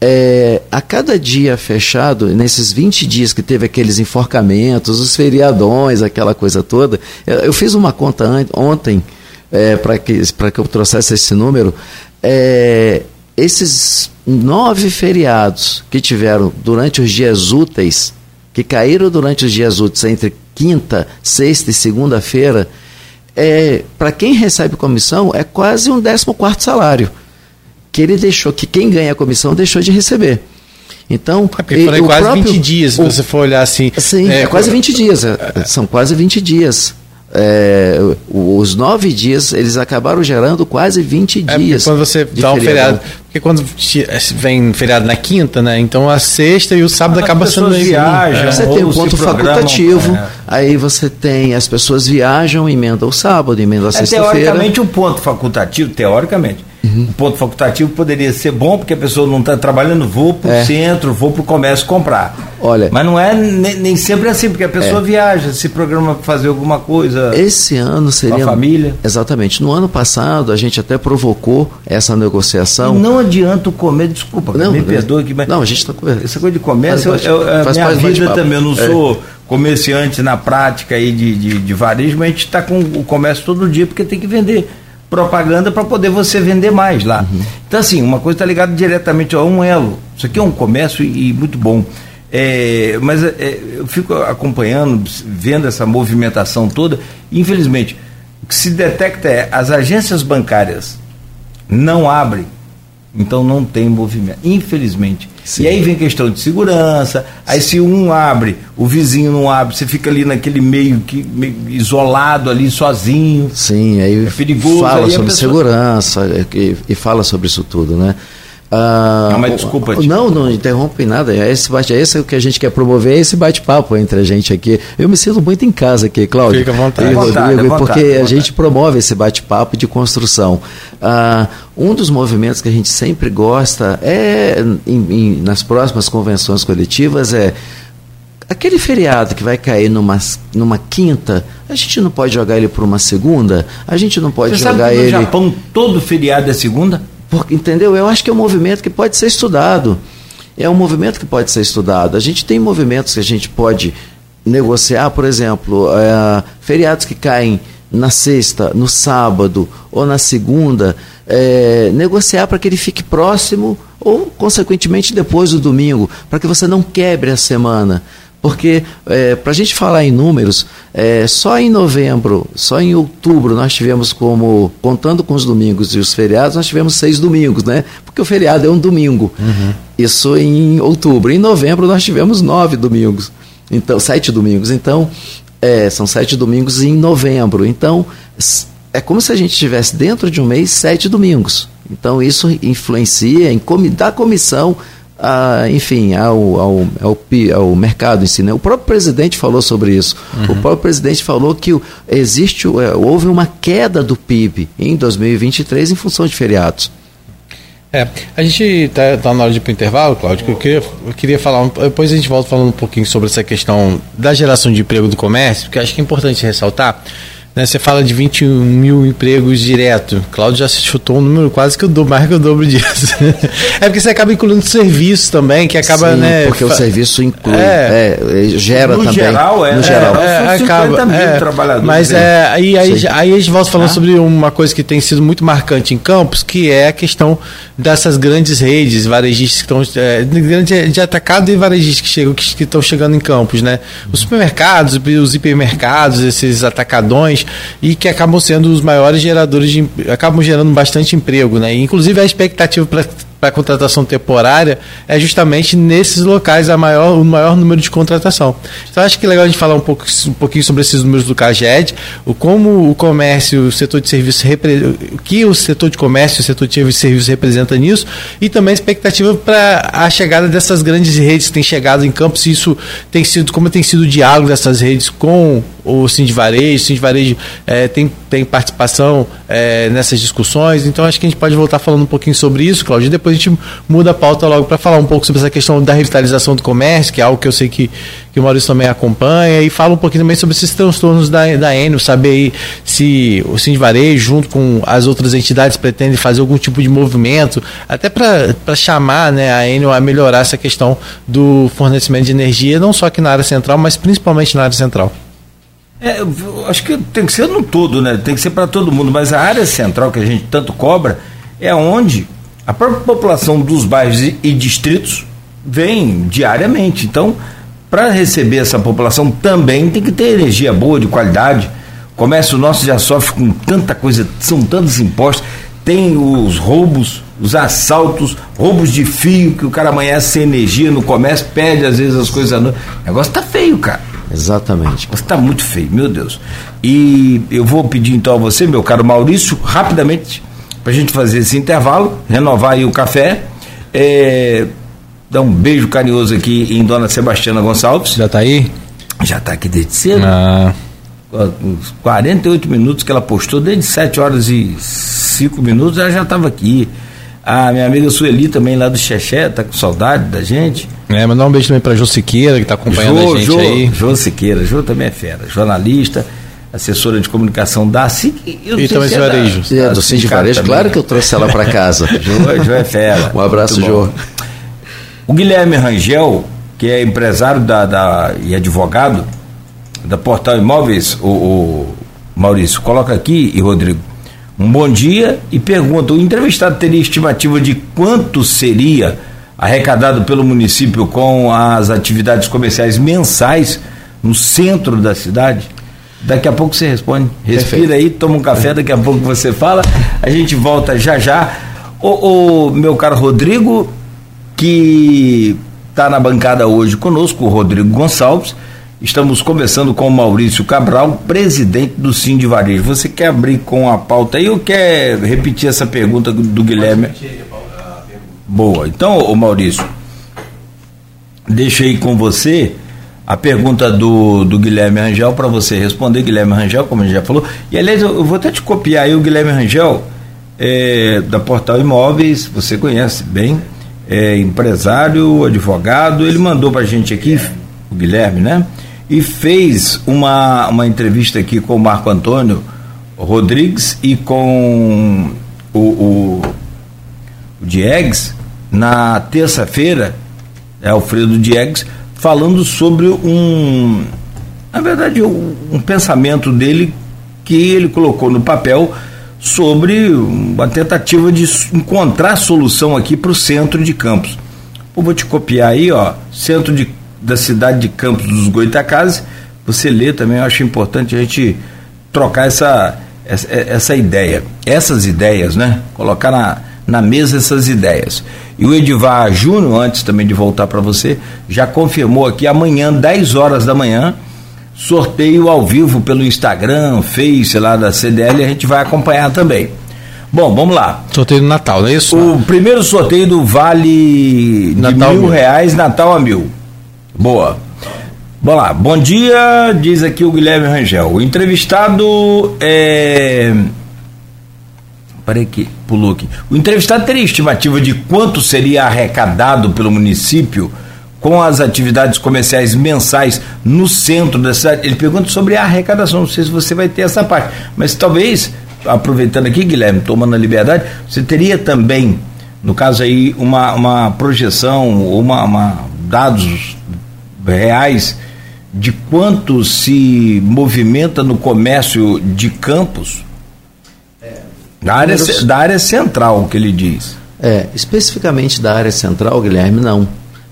é, a cada dia fechado, nesses 20 dias que teve aqueles enforcamentos, os feriadões, aquela coisa toda, eu, fiz uma conta ontem é, para que, que eu trouxesse esse número. É, esses nove feriados que tiveram durante os dias úteis, que caíram durante os dias úteis entre quinta, sexta e segunda-feira, é, para quem recebe comissão, é quase um 14 salário. Que ele deixou, que quem ganha a comissão deixou de receber. Então, é porque e, quase próprio, 20 dias, se você for olhar assim. Sim, é, é quase 20 dias. É, são quase 20 dias é, os nove dias, eles acabaram gerando quase 20 é, dias. quando você dá um feriado. Porque quando vem feriado na quinta, né? Então a sexta e o sábado As acaba sendo viagem. É. Você tem um ponto facultativo, é. aí você tem as pessoas viajam, emenda o sábado, emenda a é, sexta-feira. Teoricamente, o um ponto facultativo, teoricamente, Uhum. O ponto facultativo poderia ser bom porque a pessoa não está trabalhando, vou para o é. centro, vou para o comércio comprar. Olha, Mas não é nem, nem sempre assim, porque a pessoa é. viaja, se programa para fazer alguma coisa. Esse ano seria. Com a família. Exatamente. No ano passado, a gente até provocou essa negociação. E não adianta o comer, desculpa, não, me perdoe aqui, mas. Não, a gente está conversando. Essa coisa de comércio faz, é, é a minha vida também. Eu não é. sou comerciante na prática aí de, de, de varejo, mas a gente está com o comércio todo dia porque tem que vender propaganda para poder você vender mais lá. Uhum. Então, assim, uma coisa está ligada diretamente a um elo. Isso aqui é um comércio e, e muito bom. É, mas é, eu fico acompanhando, vendo essa movimentação toda. Infelizmente, o que se detecta é as agências bancárias não abrem Então não tem movimento, infelizmente. Sim. E aí vem questão de segurança. Aí se um abre, o vizinho não abre, você fica ali naquele meio que meio isolado ali sozinho. Sim, aí é perigoso. Fala aí sobre pessoa... segurança e, e, fala sobre isso tudo, né? Ah, não, mas desculpa. Não, não interrompe nada. É esse, bate, é esse que a gente quer promover, é esse bate-papo entre a gente aqui. Eu me sinto muito em casa aqui, Cláudio. Fica à vontade. E Rodrigo, vontade, vontade, porque vontade. a gente promove esse bate-papo de construção. Ah, um dos movimentos que a gente sempre gosta é, em, em, nas próximas convenções coletivas, é aquele feriado que vai cair numa, numa quinta, a gente não pode jogar ele para uma segunda? A gente não pode Você jogar sabe que no ele. No Japão, todo feriado é segunda? Porque, entendeu? Eu acho que é um movimento que pode ser estudado. É um movimento que pode ser estudado. A gente tem movimentos que a gente pode negociar, por exemplo, é, feriados que caem na sexta, no sábado ou na segunda, é, negociar para que ele fique próximo ou, consequentemente, depois do domingo, para que você não quebre a semana. Porque, é, para a gente falar em números, é, só em novembro, só em outubro, nós tivemos como, contando com os domingos e os feriados, nós tivemos seis domingos, né? Porque o feriado é um domingo. Uhum. Isso em outubro. Em novembro, nós tivemos nove domingos. Então, sete domingos. Então, é, são sete domingos em novembro. Então, é como se a gente tivesse dentro de um mês sete domingos. Então, isso influencia em da comissão a, enfim, ao, ao, ao, ao, mercado em si. Né? O próprio presidente falou sobre isso. Uhum. O próprio presidente falou que existe, é, houve uma queda do PIB em 2023 em função de feriados. É, a gente está tá na hora de ir para o intervalo, Cláudio, que eu queria, eu queria falar, depois a gente volta falando um pouquinho sobre essa questão da geração de emprego do comércio, porque acho que é importante ressaltar né, você fala de 21 mil empregos direto. Cláudio já chutou um número quase que o dobro, mais que o dobro disso. é porque você acaba incluindo serviço também, que acaba, Sim, né? Porque o serviço inclui, é, é, gera no também. Geral, é, no geral, é, é acaba. Mil é, trabalhadores. Mas é, aí, aí, aí, a gente volta falando ah. sobre uma coisa que tem sido muito marcante em Campos, que é a questão dessas grandes redes varejistas que estão é, de, atacado e varejistas que chegam, que, que estão chegando em Campos, né? Os supermercados, os hipermercados, esses atacadões e que acabam sendo os maiores geradores de acabam gerando bastante emprego, né? Inclusive a expectativa para para contratação temporária é justamente nesses locais a maior, o maior número de contratação. Então acho que é legal a gente falar um, pouco, um pouquinho sobre esses números do CAGED, o como o comércio, o setor de serviços, o que o setor de comércio, o setor de serviços representa nisso, e também a expectativa para a chegada dessas grandes redes que têm chegado em campos, isso tem sido, como tem sido o diálogo dessas redes com o Sim de Varejo, o Sim de Varejo é, tem, tem participação é, nessas discussões, então acho que a gente pode voltar falando um pouquinho sobre isso, Cláudio, e depois a gente muda a pauta logo para falar um pouco sobre essa questão da revitalização do comércio, que é algo que eu sei que, que o Maurício também acompanha, e fala um pouquinho também sobre esses transtornos da, da Enio, saber aí se o Sim Varejo, junto com as outras entidades, pretende fazer algum tipo de movimento, até para chamar né, a Enio a melhorar essa questão do fornecimento de energia, não só aqui na área central, mas principalmente na área central. É, acho que tem que ser no todo, né? Tem que ser para todo mundo, mas a área central que a gente tanto cobra é onde a própria população dos bairros e distritos vem diariamente. Então, para receber essa população também tem que ter energia boa, de qualidade. O comércio nosso já sofre com tanta coisa, são tantos impostos, tem os roubos, os assaltos, roubos de fio, que o cara amanhece sem energia no comércio, perde às vezes as coisas. O negócio tá feio, cara. Exatamente. Você está muito feio, meu Deus. E eu vou pedir então a você, meu caro Maurício, rapidamente para a gente fazer esse intervalo, renovar aí o café. É, dar um beijo carinhoso aqui em Dona Sebastiana Gonçalves. Já está aí? Já está aqui desde cedo. Ah. Uns 48 minutos que ela postou, desde 7 horas e 5 minutos, ela já estava aqui. A minha amiga Sueli também lá do Xexé, tá com saudade da gente. É, mandar um beijo também para Jô Siqueira, que está acompanhando Jô, a gente Jô, aí. Jô Siqueira, Jô também é fera, jornalista assessora de comunicação da SIC e também se é Varejo. É, do Sim de Varejo, também. claro que eu trouxe ela para casa. Jô, Jô é fera. Um abraço, Jô. O Guilherme Rangel, que é empresário da, da, e advogado da Portal Imóveis, o, o Maurício, coloca aqui, e Rodrigo, um bom dia e pergunta: o entrevistado teria estimativa de quanto seria arrecadado pelo município com as atividades comerciais mensais no centro da cidade? Daqui a pouco você responde. Respira Perfeito. aí, toma um café, daqui a pouco você fala. A gente volta já já. O, o meu caro Rodrigo, que está na bancada hoje conosco, o Rodrigo Gonçalves. Estamos conversando com o Maurício Cabral, presidente do Sim de Varejo. Você quer abrir com a pauta aí ou quer repetir essa pergunta do Guilherme? Boa. Então, o Maurício, deixei com você a pergunta do, do Guilherme Rangel para você responder, Guilherme Rangel, como a gente já falou. E aliás, eu, eu vou até te copiar aí o Guilherme Rangel, é, da Portal Imóveis, você conhece bem, é empresário, advogado, ele mandou para a gente aqui, o Guilherme, né? E fez uma, uma entrevista aqui com o Marco Antônio Rodrigues e com o, o, o Diegues na terça-feira, é Alfredo Diegues, falando sobre um, na verdade, um, um pensamento dele que ele colocou no papel sobre uma tentativa de encontrar solução aqui para o centro de Campos. Eu vou te copiar aí, ó, centro de, da cidade de Campos dos Goitacazes. Você lê também, eu acho importante a gente trocar essa, essa, essa ideia, essas ideias, né? Colocar na, na mesa essas ideias. E o Edivar Júnior, antes também de voltar para você, já confirmou aqui amanhã, 10 horas da manhã, sorteio ao vivo pelo Instagram, Face lá da CDL, a gente vai acompanhar também. Bom, vamos lá. Sorteio do Natal, não é isso? O primeiro sorteio do Vale Natal de mil, mil reais, Natal a mil. Boa. Vamos lá. Bom dia, diz aqui o Guilherme Rangel. O entrevistado é. Parei que pulou aqui. O entrevistado teria estimativa de quanto seria arrecadado pelo município com as atividades comerciais mensais no centro da cidade. Ele pergunta sobre a arrecadação, não sei se você vai ter essa parte, mas talvez, aproveitando aqui, Guilherme, tomando a liberdade, você teria também, no caso aí, uma, uma projeção, uma, uma dados reais de quanto se movimenta no comércio de campos da área, da área central, que ele diz. É, especificamente da área central, Guilherme, não.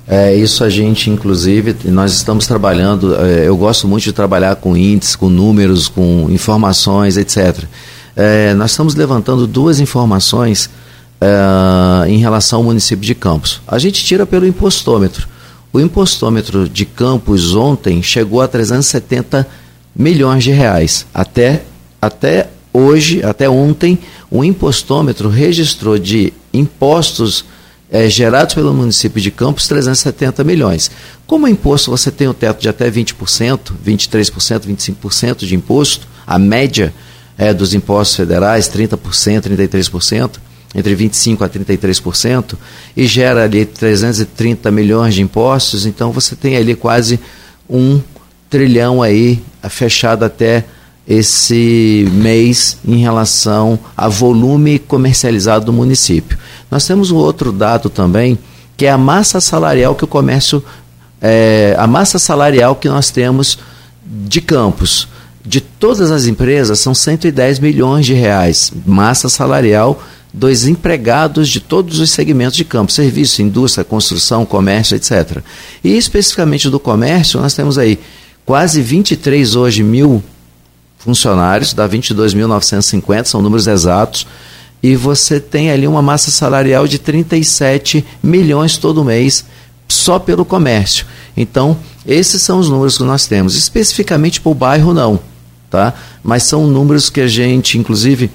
É, isso a gente, inclusive, nós estamos trabalhando. É, eu gosto muito de trabalhar com índices, com números, com informações, etc. É, nós estamos levantando duas informações é, em relação ao município de Campos. A gente tira pelo impostômetro. O impostômetro de Campos ontem chegou a 370 milhões de reais. Até, até hoje, até ontem, o impostômetro registrou de impostos é, gerados pelo município de Campos 370 milhões. Como imposto você tem o teto de até 20%, 23%, 25% de imposto, a média é, dos impostos federais, 30%, 33%, entre 25% a 33%, e gera ali 330 milhões de impostos, então você tem ali quase um trilhão aí fechado até esse mês em relação a volume comercializado do município. Nós temos um outro dado também, que é a massa salarial que o comércio, é, a massa salarial que nós temos de campos. De todas as empresas, são 110 milhões de reais, massa salarial dos empregados de todos os segmentos de campo, serviço, indústria, construção, comércio, etc. E especificamente do comércio, nós temos aí quase 23 hoje mil funcionários, dá 22.950, são números exatos, e você tem ali uma massa salarial de 37 milhões todo mês só pelo comércio. Então, esses são os números que nós temos. Especificamente para o bairro, não, tá? Mas são números que a gente, inclusive,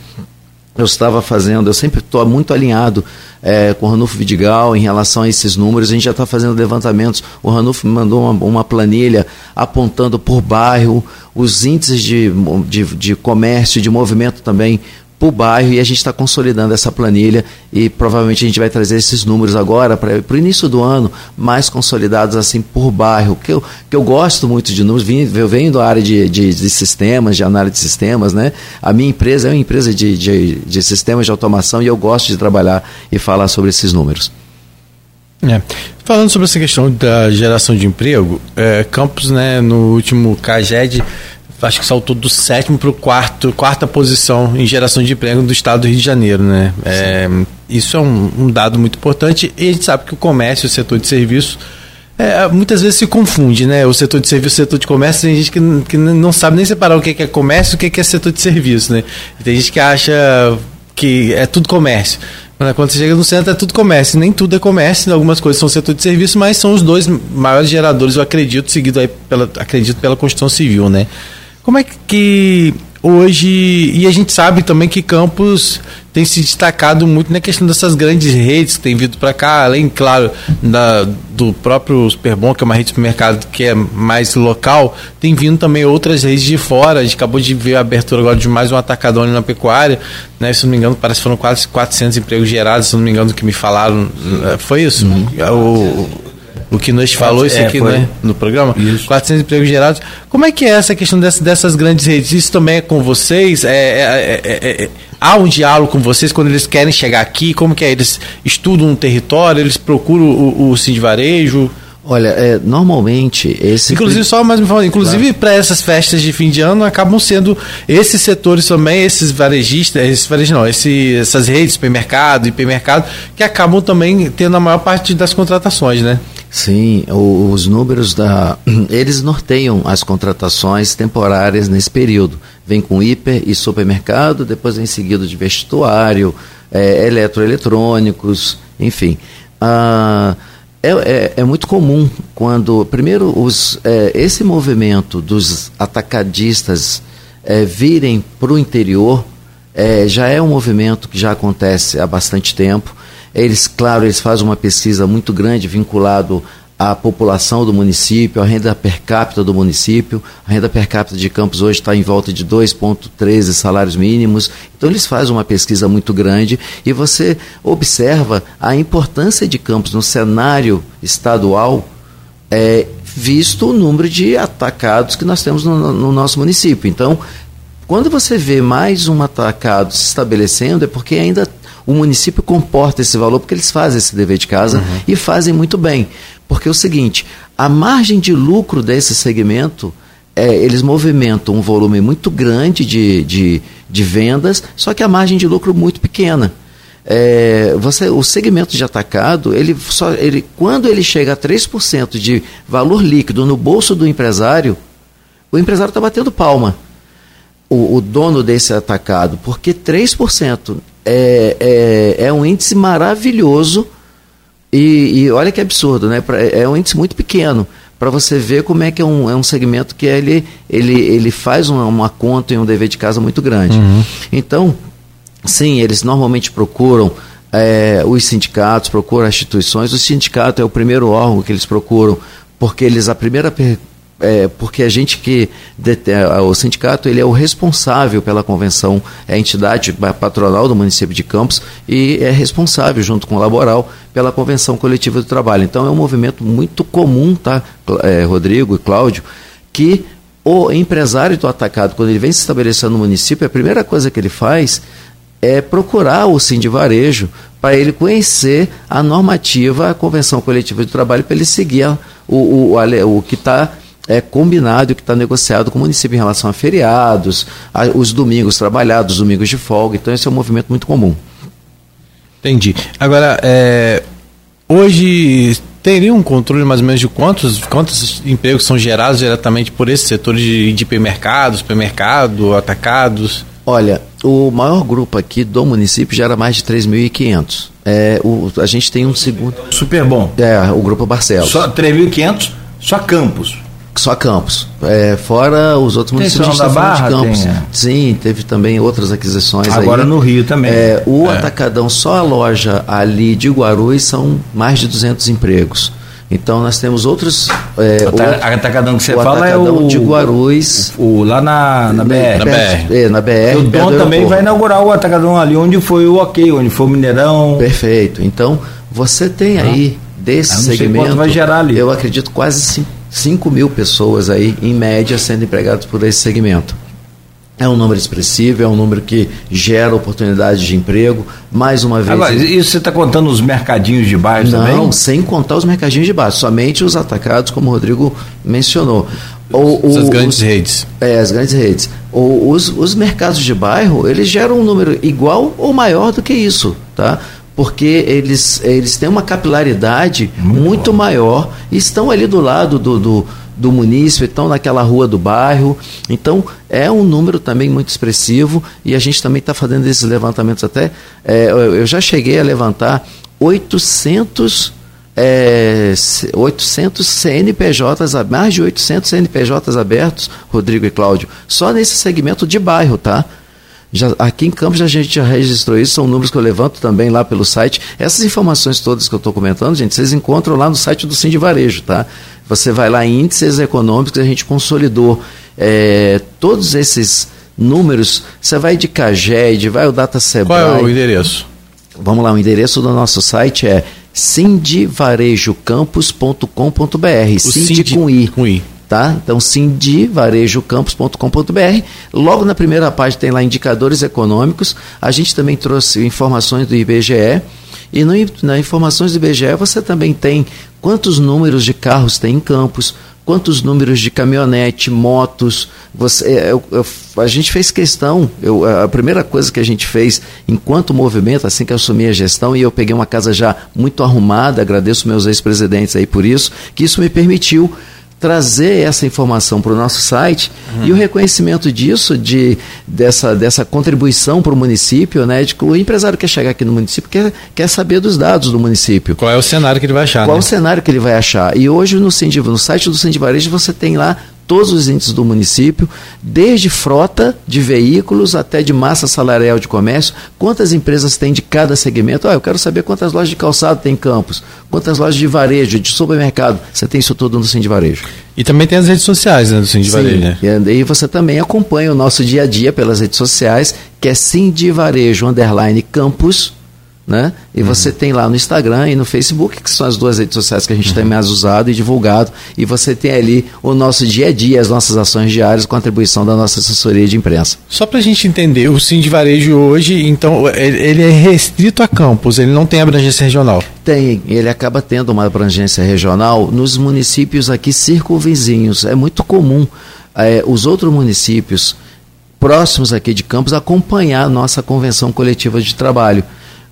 eu estava fazendo, eu sempre estou muito alinhado é, com o Ranulfo Vidigal em relação a esses números. A gente já está fazendo levantamentos. O Ranulfo me mandou uma, uma, planilha apontando por bairro os índices de, de, de comércio, de movimento também para o bairro e a gente está consolidando essa planilha e provavelmente a gente vai trazer esses números agora para o início do ano mais consolidados assim por bairro, que eu, que eu gosto muito de números, eu venho da área de, de, de sistemas, de análise de sistemas, né? A minha empresa é uma empresa de, de, de sistemas de automação e eu gosto de trabalhar e falar sobre esses números. É. Falando sobre essa questão da geração de emprego, é, Campos, né, no último CAGED, acho que saltou do sétimo para o quarto, quarta posição em geração de emprego do estado do Rio de Janeiro, né? É, isso é um, um, dado muito importante e a gente sabe que o comércio, o setor de serviço, é, muitas vezes se confunde, né? O setor de serviço e o setor de comércio, tem gente que, que não sabe nem separar o que é comércio e o que é setor de serviço, né? Tem gente que acha que é tudo comércio. Quando você chega no centro é tudo comércio, nem tudo é comércio, algumas coisas são setor de serviço, mas são os dois maiores geradores, eu acredito, seguido aí pela, acredito pela Constituição Civil, né? Como é que hoje. E a gente sabe também que Campos tem se destacado muito na questão dessas grandes redes que têm vindo para cá, além, claro, da, do próprio Superbom, que é uma rede de supermercado que é mais local, tem vindo também outras redes de fora. A gente acabou de ver a abertura agora de mais um atacadão na pecuária, né? Se não me engano, parece que foram quase 400 empregos gerados, se não me engano, do que me falaram. Foi isso? Uhum. O, o que nós falou isso é, aqui né, no programa, isso. 400 empregos gerados. Como é que é essa questão dessas, dessas grandes redes? Isso também é com vocês? É, é, é, é, há um diálogo com vocês quando eles querem chegar aqui? Como que é? Eles estudam um território, eles procuram o, o Sim Varejo? Olha, é, normalmente esse. Inclusive, só mais me falando, inclusive claro. para essas festas de fim de ano acabam sendo esses setores também, esses varejistas, esses varejistas não, esse, essas redes, supermercado, hipermercado, que acabam também tendo a maior parte das contratações, né? Sim, os números da. Eles norteiam as contratações temporárias nesse período. Vem com hiper e supermercado, depois vem seguido de vestuário, é, eletroeletrônicos, enfim. Ah, é, é, é, muito comum quando, primeiro, os, é, esse movimento dos atacadistas é, virem para o interior é, já é um movimento que já acontece há bastante tempo. Eles, claro, eles fazem uma pesquisa muito grande vinculado à população do município, à renda per capita do município. A renda per capita de Campos hoje está em volta de 2,13 salários mínimos. Então eles fazem uma pesquisa muito grande e você observa a importância de Campos no cenário estadual, é, visto o número de atacados que nós temos no, no nosso município. Então, quando você vê mais um atacado se estabelecendo, é porque ainda o município comporta esse valor porque eles fazem esse dever de casa uhum. e fazem muito bem. Porque é o seguinte, a margem de lucro desse segmento, é, eles movimentam um volume muito grande de, de, de vendas, só que a margem de lucro muito pequena. É, você, o segmento de atacado, ele só, ele, quando ele chega a 3% de valor líquido no bolso do empresário, o empresário está batendo palma. O, o, dono desse atacado, porque 3% é, é, é um índice maravilhoso e, e, olha que absurdo, né? É um índice muito pequeno para você ver como é que é um, é um segmento que ele, ele, ele faz uma, uma conta e um dever de casa muito grande. Uhum. Então, sim, eles normalmente procuram é, os sindicatos, procuram as instituições. O sindicato é o primeiro órgão que eles procuram, porque eles a primeira é, porque a gente que o sindicato ele é o responsável pela convenção, é a entidade patronal do município de Campos e é responsável junto com o laboral pela convenção coletiva do trabalho. Então é um movimento muito comum, tá, é, Rodrigo e Cláudio, que o empresário do atacado, quando ele vem se estabelecendo no município, a primeira coisa que ele faz é procurar o de Varejo para ele conhecer a normativa, a convenção coletiva de trabalho, para ele seguir o, o, o, o que está é, combinado que está negociado com o município em relação a feriados, a, os domingos trabalhados, os domingos de folga. Então, esse é um movimento muito comum. Entendi. Agora, é, hoje teria um controle mais ou menos de quantos, quantos empregos são gerados diretamente por esse setor de, de hipermercados, supermercado, atacados? Olha, o maior grupo aqui do município gera mais de 3.500. É, o, a gente tem um segundo. Super bom. É, o grupo Barcelos. Só 3.500, só Campos. Só Campos. É, fora os outros municípios a gente está falando de Campos. Tem, é. Sim, teve também outras aquisições Agora aí. no Rio também. É, o é. Atacadão, só a loja ali de Guarulhos são mais de 200 empregos. Então nós temos outros. É, o atacadão que você fala é o de Guarulhos. O, o, lá na, na BR. Na BR. É, na BR. o Dom também vai inaugurar o atacadão ali onde foi o OK, onde foi o Mineirão. Perfeito. Então você tem aí desse segmento. vai gerar ali. Eu acredito quase 5 5 mil pessoas aí, em média, sendo empregadas por esse segmento. É um número expressivo, é um número que gera oportunidades de emprego. Mais uma vez. Agora, isso você está contando os mercadinhos de bairro Não, também? Não, sem contar os mercadinhos de bairro, somente os atacados, como o Rodrigo mencionou. O, as grandes os, redes. É, as grandes redes. O, os, os mercados de bairro, eles geram um número igual ou maior do que isso, tá? Porque eles, eles têm uma capilaridade muito, muito maior e estão ali do lado do, do, do município, estão naquela rua do bairro. Então, é um número também muito expressivo e a gente também está fazendo esses levantamentos até. É, eu já cheguei a levantar 800 é, 800 CNPJs, mais de 800 CNPJs abertos, Rodrigo e Cláudio, só nesse segmento de bairro, tá? Já, aqui em Campos a gente já registrou isso, são números que eu levanto também lá pelo site. Essas informações todas que eu estou comentando, gente, vocês encontram lá no site do Sim de Varejo, tá? Você vai lá em índices econômicos, a gente consolidou é, todos esses números. Você vai de CAGED, vai o Data Sebrae. Qual é o endereço? Vamos lá, o endereço do nosso site é cindivarejocampus.com.br. Cindy com I. Com I. Tá? Então, cindivarejocampus.com.br. Logo na primeira página tem lá indicadores econômicos. A gente também trouxe informações do IBGE. E no, nas informações do IBGE você também tem quantos números de carros tem em campos, quantos números de caminhonete, motos. Você, é, eu, eu, a gente fez questão, eu, a primeira coisa que a gente fez enquanto movimento, assim que eu assumi a gestão, e eu peguei uma casa já muito arrumada, agradeço meus ex-presidentes aí por isso, que isso me permitiu trazer essa informação para o nosso site uhum. e o reconhecimento disso, de, dessa, dessa contribuição para o município, né? De que o empresário quer chegar aqui no município, quer, quer saber dos dados do município. Qual é o cenário que ele vai achar? Qual né? o cenário que ele vai achar? E hoje no, no site do Sindivarejo você tem lá todos os índices do município, desde frota de veículos até de massa salarial de comércio, quantas empresas tem de cada segmento. Ah, eu quero saber quantas lojas de calçado tem em Campos, quantas lojas de varejo, de supermercado. Você tem isso tudo no Sim de Varejo. E também tem as redes sociais né, do Sim de Varejo, né? E aí você também acompanha o nosso dia a dia pelas redes sociais, que é Sim de Varejo underline Campus né? E uhum. você tem lá no Instagram e no Facebook, que são as duas redes sociais que a gente uhum. tem mais usado e divulgado, e você tem ali o nosso dia a dia, as nossas ações diárias com a atribuição da nossa assessoria de imprensa. Só para a gente entender, o Sim de Varejo hoje, então, ele é restrito a campos, ele não tem abrangência regional? Tem, ele acaba tendo uma abrangência regional nos municípios aqui circunvizinhos. É muito comum é, os outros municípios próximos aqui de Campos acompanhar a nossa convenção coletiva de trabalho.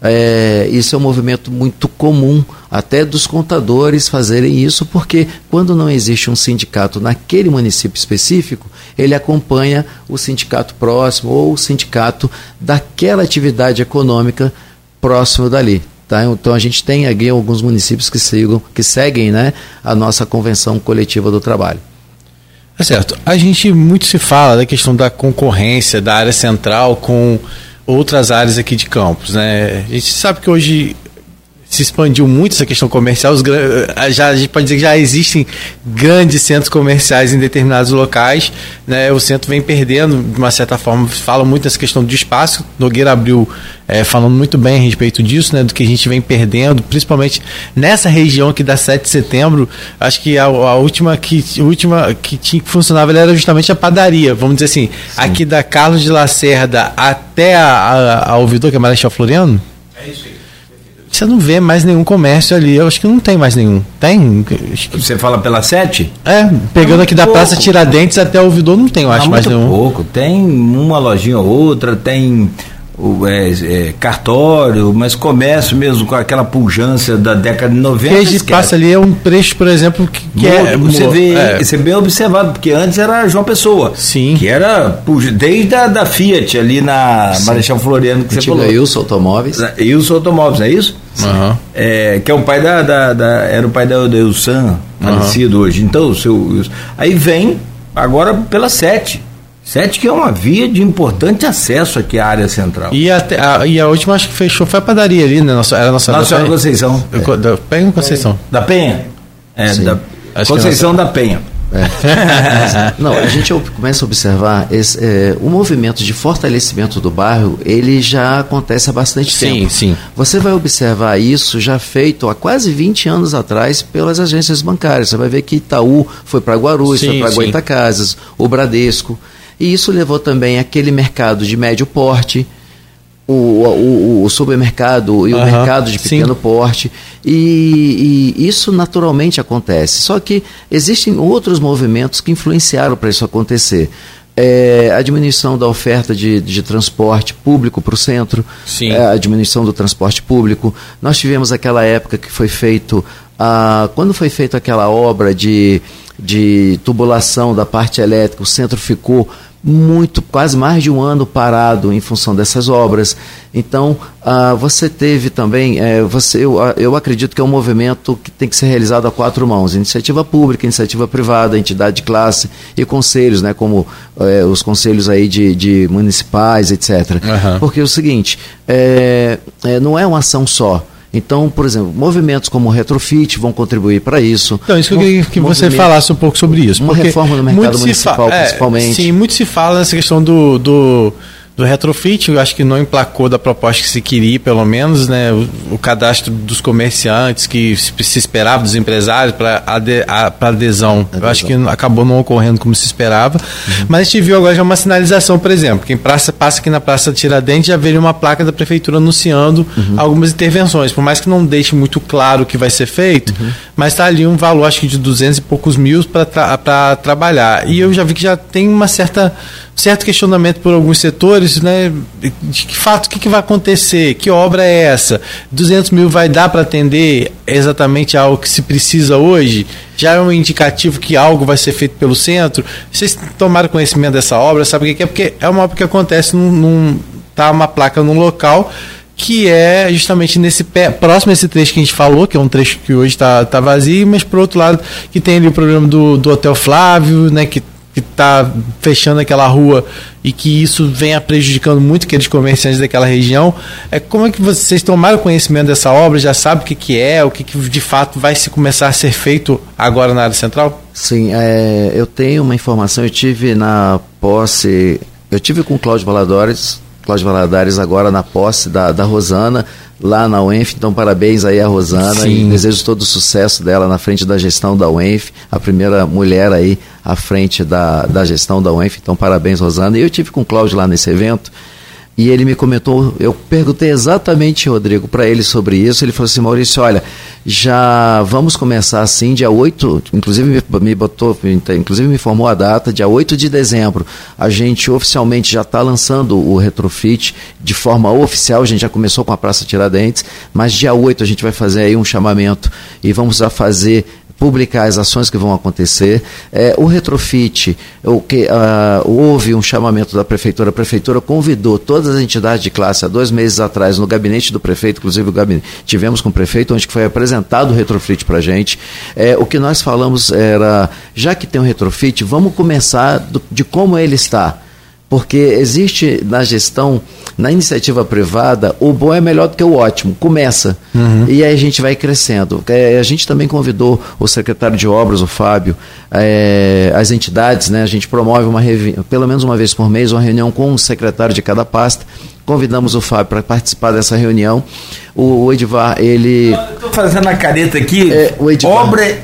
É, isso é um movimento muito comum, até dos contadores fazerem isso, porque quando não existe um sindicato naquele município específico, ele acompanha o sindicato próximo ou o sindicato daquela atividade econômica próximo dali. Tá? Então a gente tem aqui alguns municípios que, sigam, que seguem né, a nossa convenção coletiva do trabalho. É certo. A gente muito se fala da questão da concorrência da área central com outras áreas aqui de Campos, né? A gente sabe que hoje se expandiu muito essa questão comercial. Os, eh, já, a gente pode dizer que já existem grandes centros comerciais em determinados locais. Né? O centro vem perdendo, de uma certa forma, fala muito nessa questão de espaço. Nogueira abriu é, falando muito bem a respeito disso, né? do que a gente vem perdendo, principalmente nessa região aqui da 7 de setembro. Acho que a, a última, que, a última que, tinha, que funcionava era justamente a padaria, vamos dizer assim, Sim. aqui da Carlos de Lacerda até a, a, a Ouvidor, que é Marechal Floriano. É isso aí você não vê mais nenhum comércio ali. Eu acho que não tem mais nenhum. Tem? Você fala pela sete? É, pegando aqui pouco. da Praça Tiradentes até o ouvidor, não tem, eu acho, mais nenhum. pouco. Tem uma lojinha ou outra, tem o, é, é, cartório, mas comércio mesmo com aquela pujança da década de 90. Que passa ali é um preço, por exemplo, que, que é. Você vê, é. você é bem observado, porque antes era João Pessoa. Sim. Que era desde a da Fiat ali na Sim. Marechal Floriano que você falou. Wilson Automóveis. Wilson Automóveis, não é isso? Uhum. É, que é o pai da, da, da Era o pai da, da Ilsan, falecido uhum. hoje. Então, o seu. Aí vem agora pela sete. Sete que é uma via de importante acesso aqui à área central. E, até, a, e a última acho que fechou foi a padaria ali, né? Nossa, era a nossa. Nossa Senhora Conceição. É. Da Penha Conceição? Da Penha. É, Sim. da acho Conceição da Penha. É. Não, a gente começa a observar esse, é, o movimento de fortalecimento do bairro, ele já acontece há bastante sim, tempo. Sim. Você vai observar isso já feito há quase 20 anos atrás pelas agências bancárias. Você vai ver que Itaú foi para Guarulhos, sim, foi para Goitacazes, o Bradesco. E isso levou também aquele mercado de médio porte, o, o, o supermercado e o mercado de pequeno sim. porte. E, e, isso naturalmente acontece. Só que existem outros movimentos que influenciaram para isso acontecer. É, a diminuição da oferta de, de transporte público para o centro, é, a diminuição do transporte público. Nós tivemos aquela época que foi feito, a, quando foi feita aquela obra de de tubulação da parte elétrica, o centro ficou muito, quase mais de um ano parado em função dessas obras. Então, uh, você teve também, é, você, eu, eu acredito que é um movimento que tem que ser realizado a quatro mãos: iniciativa pública, iniciativa privada, entidade de classe e conselhos, né, como é, os conselhos aí de, de municipais, etc. Uhum. Porque é o seguinte, é, é, não é uma ação só. Então, por exemplo, movimentos como o retrofit vão contribuir para isso. Então, isso que eu queria que você falasse um pouco sobre isso. Uma reforma no mercado municipal, é, principalmente. Sim, muito se fala nessa questão do, do do retrofit, eu acho que não emplacou da proposta que se queria, pelo menos, né? O, o cadastro dos comerciantes que se, se esperava, dos empresários para ade, adesão. adesão. Eu acho que acabou não ocorrendo como se esperava. Uhum. Mas a gente viu agora já uma sinalização, por exemplo, quem praça, passa aqui na Praça Tiradentes já veio uma placa da prefeitura anunciando uhum. algumas intervenções, por mais que não deixe muito claro o que vai ser feito, uhum. mas está ali um valor, acho que de 200 e poucos mil para tra trabalhar. E eu já vi que já tem uma certa certo questionamento por alguns setores, né? De que fato, o que, que vai acontecer? Que obra é essa? 200 mil vai dar para atender exatamente algo que se precisa hoje? Já é um indicativo que algo vai ser feito pelo centro? Vocês tomaram conhecimento dessa obra? Sabe o que é? Porque é uma obra que acontece num, num tá uma placa num local que é justamente nesse pé, próximo a esse trecho que a gente falou, que é um trecho que hoje está tá vazio, mas por outro lado que tem ali o problema do, do Hotel Flávio, né, que que está fechando aquela rua e que isso venha prejudicando muito aqueles comerciantes daquela região. É como é que vocês tomaram conhecimento dessa obra? Já sabe o que, que é, o que, que de fato vai se começar a ser feito agora na área central? Sim, é, eu tenho uma informação. Eu tive na posse, eu tive com o Cláudio Valadares, Cláudio Valadares agora na posse da, da Rosana lá na UENF. Então, parabéns aí a Rosana Sim. e desejo todo o sucesso dela na frente da gestão da UENF, a primeira mulher aí à frente da, da gestão da UENF. Então, parabéns, Rosana. E eu tive com o Cláudio lá nesse evento. E ele me comentou, eu perguntei exatamente, Rodrigo, para ele sobre isso. Ele falou assim: Maurício, olha, já vamos começar assim, dia 8, inclusive me botou, inclusive me informou a data, dia 8 de dezembro. A gente oficialmente já está lançando o retrofit de forma oficial, a gente já começou com a Praça Tiradentes, mas dia 8 a gente vai fazer aí um chamamento e vamos a fazer publicar as ações que vão acontecer. É, o retrofit, o que, uh, houve um chamamento da prefeitura, a prefeitura convidou todas as entidades de classe há dois meses atrás no gabinete do prefeito, inclusive o gabinete, tivemos com o prefeito, onde foi apresentado o retrofit para a gente. É, o que nós falamos era, já que tem um retrofit, vamos começar do, de como ele está porque existe na gestão, na iniciativa privada, o bom é melhor do que o ótimo. Começa. Uhum. E aí a gente vai crescendo. É, a gente também convidou o secretário de obras, o Fábio, é, as entidades, né? A gente promove uma pelo menos uma vez por mês uma reunião com o secretário de cada pasta. Convidamos o Fábio para participar dessa reunião. O, o Edivar, ele. Estou fazendo a careta aqui. É, obra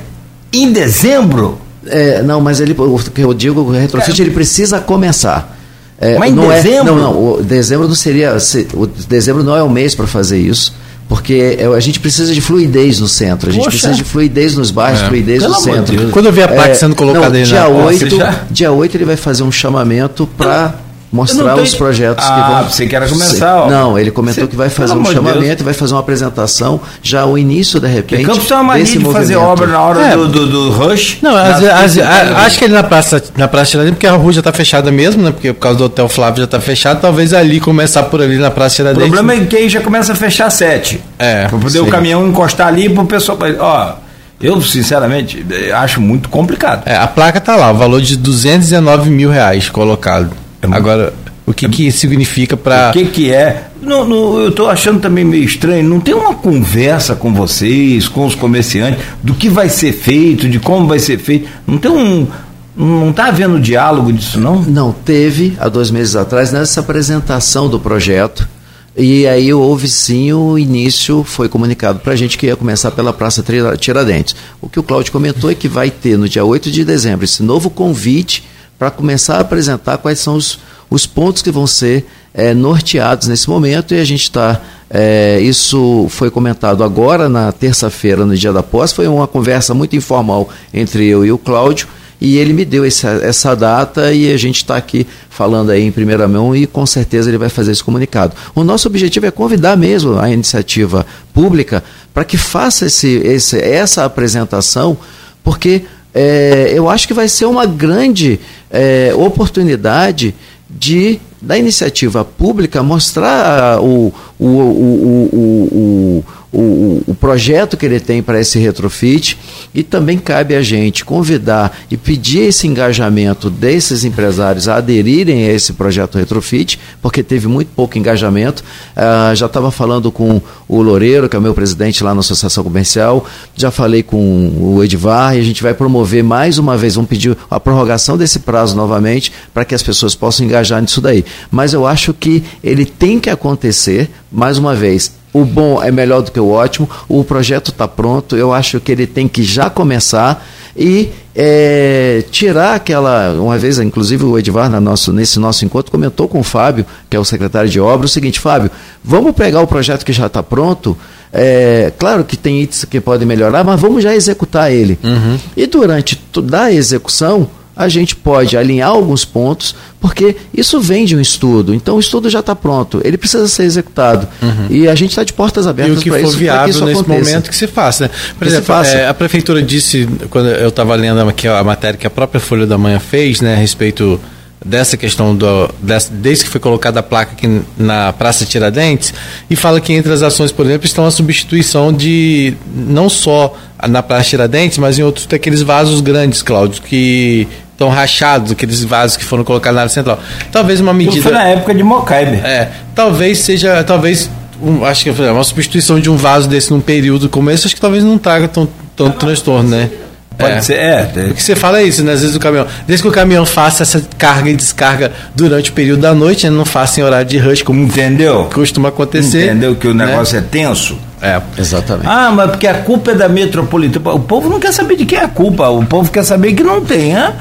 em dezembro? É, não, mas ele, o que eu digo, o retrofit ele precisa começar. É, Mas em não dezembro? É, não, não. O dezembro não seria. O dezembro não é o mês para fazer isso. Porque é, a gente precisa de fluidez no centro, a gente Poxa. precisa de fluidez nos bairros, é. fluidez Pelo no centro. Quando eu vi a placa é, sendo colocada não, aí dia na 8, dia 8 ele vai fazer um chamamento para mostrar os projetos ah, que vão. Você quer começar? Ó. Não, ele comentou que vai fazer um chamamento e vai fazer uma apresentação já o início de repente. Campos tem uma mania de movimento. fazer obra na hora é. do, do, do, rush. Não, as, as, a, acho que ele na praça na praça Tiradentes, porque a rua já está fechada mesmo, né? Porque por causa do hotel Flávio já está fechado, talvez ali começar por ali na praça Tiradentes. O problema é que aí já começa a fechar sete. É. Para poder sim. o caminhão encostar ali para o pessoal, ó, eu, sinceramente, acho muito complicado. É, a placa está lá, o valor de 219 mil reais colocado. É Agora, o que, que significa para. O que, que é? No, no, eu estou achando também meio estranho. Não tem uma conversa com vocês, com os comerciantes, do que vai ser feito, de como vai ser feito. Não tem um. Não está havendo diálogo disso, não? Não, teve, há dois meses atrás, nessa apresentação do projeto. E aí houve sim o início, foi comunicado para a gente que ia começar pela Praça Tiradentes. O que o Cláudio comentou é que vai ter no dia 8 de dezembro esse novo convite para começar a apresentar quais são os, os pontos que vão ser é, norteados nesse momento e a gente está. É, isso foi comentado agora na terça-feira, no dia da posse. Foi uma conversa muito informal entre eu e o Cláudio e ele me deu essa, essa data e a gente está aqui falando aí em primeira mão e com certeza ele vai fazer esse comunicado. O nosso objetivo é convidar mesmo a iniciativa pública para que faça esse, esse, essa apresentação, porque é, eu acho que vai ser uma grande é, oportunidade de da iniciativa pública mostrar o, o, o, o, o, o projeto que ele tem para esse retrofit e também cabe a gente convidar e pedir esse engajamento desses empresários a aderirem a esse projeto retrofit, porque teve muito pouco engajamento. Uh, já estava falando com o Loureiro, que é o meu presidente lá na Associação Comercial, já falei com o Edvar e a gente vai promover mais uma vez, vamos pedir a prorrogação desse prazo novamente para que as pessoas possam engajar nisso daí. Mas eu acho que ele tem que acontecer, mais uma vez, o bom é melhor do que o ótimo, o projeto está pronto, eu acho que ele tem que já começar e é, tirar aquela. Uma vez, inclusive, o Edvar, na nosso, nesse nosso encontro, comentou com o Fábio, que é o secretário de obra, o seguinte: Fábio, vamos pegar o projeto que já está pronto. É, claro que tem itens que podem melhorar, mas vamos já executar ele. Uhum. E durante toda a execução, a gente pode alinhar alguns pontos, porque isso vem de um estudo. Então o estudo já está pronto, ele precisa ser executado. Uhum. E a gente está de portas abertas para isso. E o que for viável que nesse aconteça. momento que se faça. Né? Por que exemplo, é, a prefeitura disse, quando eu estava lendo aqui a matéria que a própria Folha da Manhã fez, né, a respeito dessa questão do, dessa, desde que foi colocada a placa aqui na Praça Tiradentes e fala que entre as ações, por exemplo, estão a substituição de não só na Praça Tiradentes, mas em outros daqueles vasos grandes, Cláudio, que estão rachados, aqueles vasos que foram colocados na área central. Talvez uma medida. Isso foi na época de Mocaibe. É, talvez seja, talvez, um, acho que uma substituição de um vaso desse num período como esse, acho que talvez não traga tão, tanto transtorno, né? Pode é. ser, é. O que você fala é isso, né? Às vezes o caminhão. Desde que o caminhão faça essa carga e descarga durante o período da noite, ele não faça em horário de rush, como Entendeu? costuma acontecer. Entendeu que o né? negócio né? é tenso? É, exatamente. Ah, mas porque a culpa é da metropolitana. O povo não quer saber de quem é a culpa, o povo quer saber que não né?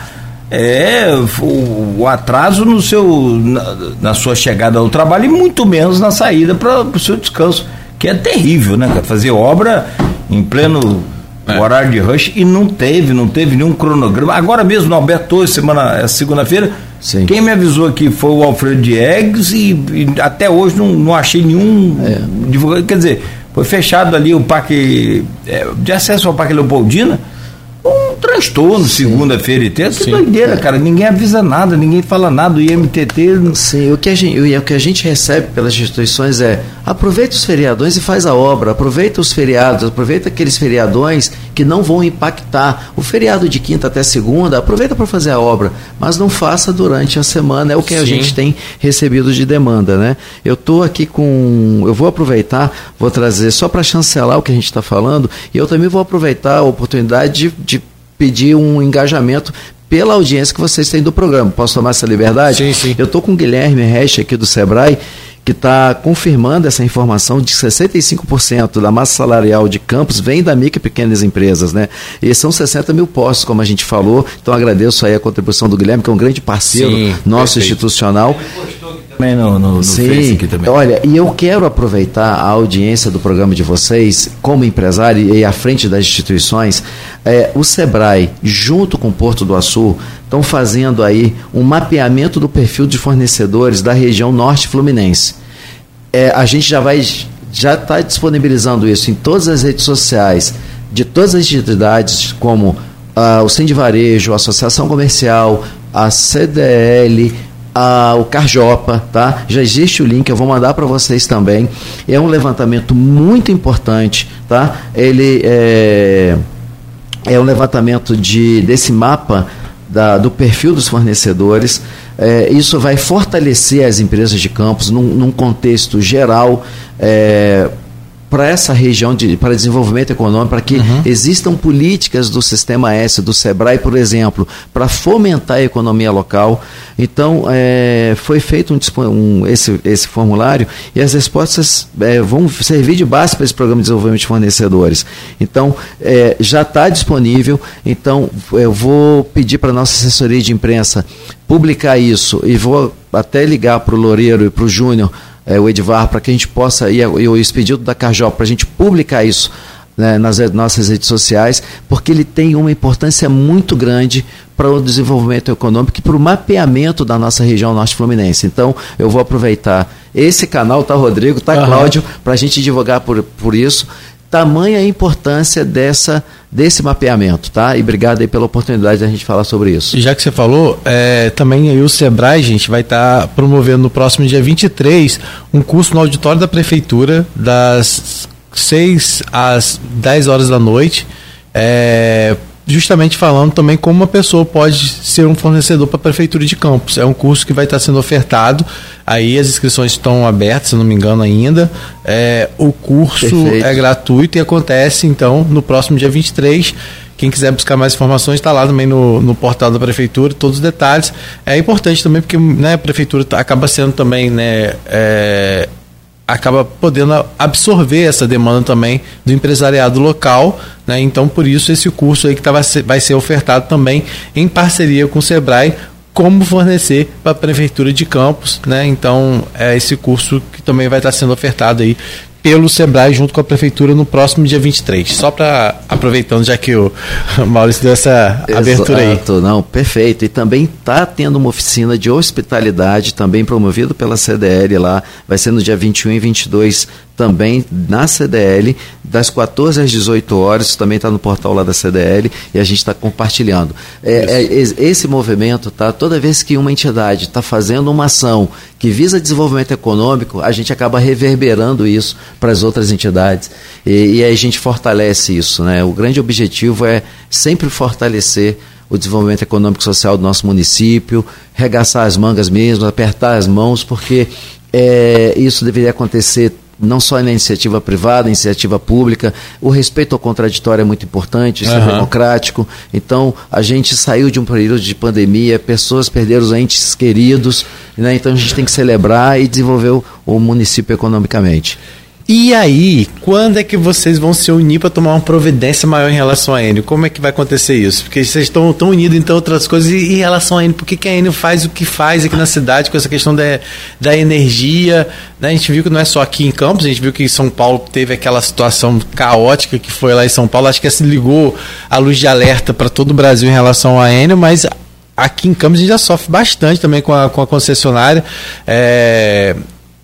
É o, o atraso no seu, na, na, sua chegada ao trabalho e muito menos na saída para o seu descanso, que é terrível, né? Fazer obra em pleno é. horário de rush e não teve, não teve nenhum cronograma. Agora mesmo no Alberto, semana, é segunda-feira, quem me avisou aqui foi o Alfredo Diegues e, e até hoje não, não achei nenhum é. divulgado. Quer dizer, foi fechado ali o parque é, de acesso ao Parque Leopoldina transtorno segunda-feira e terça. Que doideira, cara. Ninguém avisa nada, ninguém fala nada. O IMTT. Sim, o que, a gente, o que a gente recebe pelas instituições é aproveita os feriadões e faz a obra, aproveita os feriados, aproveita aqueles feriadões que não vão impactar. O feriado de quinta até segunda, aproveita para fazer a obra, mas não faça durante a semana, é o que Sim. a gente tem recebido de demanda, né? Eu estou aqui com. Eu vou aproveitar, vou trazer só para chancelar o que a gente está falando, e eu também vou aproveitar a oportunidade de, de pedir um engajamento pela audiência que vocês têm do programa. Posso tomar essa liberdade? Sim, sim. Eu estou com o Guilherme Resch aqui do Sebrae que está confirmando essa informação de 65% da massa salarial de campos vem da micro e pequenas empresas, né? E são 60 mil postos, como a gente falou. Então agradeço aí a contribuição do Guilherme, que é um grande parceiro Sim, nosso perfeito. institucional. Também no, no, no Sim, também. Olha, e eu quero aproveitar a audiência do programa de vocês, como empresário e à frente das instituições, é, o Sebrae, junto com o Porto do Açu, estão fazendo aí um mapeamento do perfil de fornecedores da região norte fluminense. É, a gente já vai já está disponibilizando isso em todas as redes sociais de todas as entidades, como ah, o Cindy Varejo, a Associação Comercial, a CDL, a, o Carjopa, tá? Já existe o link, eu vou mandar para vocês também. É um levantamento muito importante, tá? Ele é, é um levantamento de, desse mapa da, do perfil dos fornecedores. É, isso vai fortalecer as empresas de campos num, num contexto geral. É, para essa região de, para desenvolvimento econômico, para que uhum. existam políticas do Sistema S, do SEBRAE, por exemplo, para fomentar a economia local. Então, é, foi feito um, um, esse, esse formulário e as respostas é, vão servir de base para esse programa de desenvolvimento de fornecedores. Então, é, já está disponível. Então, eu vou pedir para a nossa assessoria de imprensa publicar isso e vou até ligar para o Loureiro e para o Júnior é, o Edvar, para que a gente possa, e, e o expedido da Carjop, para a gente publicar isso né, nas nossas redes sociais, porque ele tem uma importância muito grande para o desenvolvimento econômico e para o mapeamento da nossa região norte fluminense. Então, eu vou aproveitar esse canal, tá, Rodrigo, tá. Cláudio, para a gente divulgar por, por isso tamanha a importância dessa desse mapeamento, tá? E obrigado aí pela oportunidade da gente falar sobre isso. Já que você falou, é, também aí o Sebrae, gente, vai estar tá promovendo no próximo dia 23 um curso no auditório da prefeitura das 6 às 10 horas da noite. É, justamente falando também como uma pessoa pode ser um fornecedor para a prefeitura de Campos. É um curso que vai estar sendo ofertado. Aí as inscrições estão abertas, se não me engano ainda. É, o curso Perfeito. é gratuito e acontece então no próximo dia 23. Quem quiser buscar mais informações está lá também no, no portal da prefeitura, todos os detalhes. É importante também porque né, a prefeitura acaba sendo também né, é, acaba podendo absorver essa demanda também do empresariado local, né? Então por isso esse curso aí que tá, vai ser ofertado também em parceria com o Sebrae como fornecer para a prefeitura de Campos, né? Então é esse curso que também vai estar sendo ofertado aí pelo Sebrae junto com a prefeitura no próximo dia 23. Só para aproveitando já que o Maurício deu essa abertura Exato, aí. Não, perfeito. E também está tendo uma oficina de hospitalidade também promovida pela CDL lá, vai ser no dia 21 e 22 também na CDL, das 14 às 18 horas, isso também está no portal lá da CDL e a gente está compartilhando. É, é, esse movimento, tá? Toda vez que uma entidade está fazendo uma ação que visa desenvolvimento econômico, a gente acaba reverberando isso para as outras entidades e, e aí a gente fortalece isso. Né? O grande objetivo é sempre fortalecer o desenvolvimento econômico e social do nosso município, regaçar as mangas mesmo, apertar as mãos, porque é, isso deveria acontecer não só na iniciativa privada, iniciativa pública. O respeito ao contraditório é muito importante, isso uhum. é democrático. Então, a gente saiu de um período de pandemia, pessoas perderam os entes queridos, né? então a gente tem que celebrar e desenvolver o, o município economicamente. E aí, quando é que vocês vão se unir para tomar uma providência maior em relação à Enio? Como é que vai acontecer isso? Porque vocês estão tão unidos em outras coisas. E em relação à Enio, por que, que a Enio faz o que faz aqui na cidade com essa questão da, da energia? Né? A gente viu que não é só aqui em Campos, a gente viu que em São Paulo teve aquela situação caótica que foi lá em São Paulo. Acho que se ligou a luz de alerta para todo o Brasil em relação à Enio, mas aqui em Campos a gente já sofre bastante também com a, com a concessionária. É,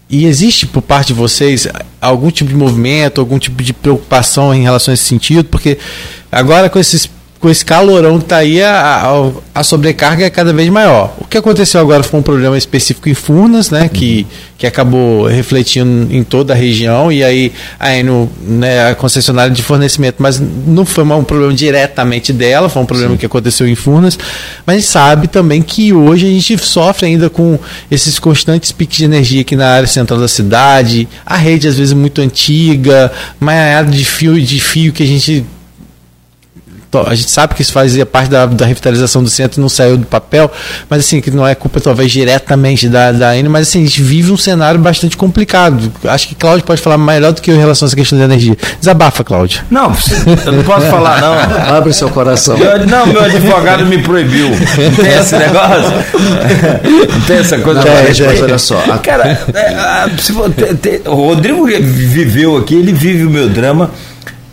e existe por parte de vocês algum tipo de movimento, algum tipo de preocupação em relação a esse sentido? Porque agora com esses com esse calorão que está aí, a, a, a, sobrecarga é cada vez maior. O que aconteceu agora foi um problema específico em Furnas, né, que, que acabou refletindo em toda a região, e aí a Eno, né, a concessionária de fornecimento, mas não foi um problema diretamente dela, foi um problema Sim. que aconteceu em Furnas, mas a gente sabe também que hoje a gente sofre ainda com esses constantes piques de energia aqui na área central da cidade, a rede às vezes muito antiga, maiada de fio de fio que a gente a gente sabe que isso fazia parte da, da revitalização do centro e não saiu do papel, mas assim, que não é culpa talvez diretamente da, da Eni, mas assim, a gente vive um cenário bastante complicado. Acho que Cláudio pode falar melhor do que eu em relação a essa questão da energia. Desabafa, Cláudio. Não, eu não posso falar, não. Abre seu coração. Meu, não, meu advogado me proibiu. Não tem esse negócio? Não tem essa coisa. Não, é, gente, olha só. Cara, é, se, te, te, o Rodrigo viveu aqui, ele vive o meu drama.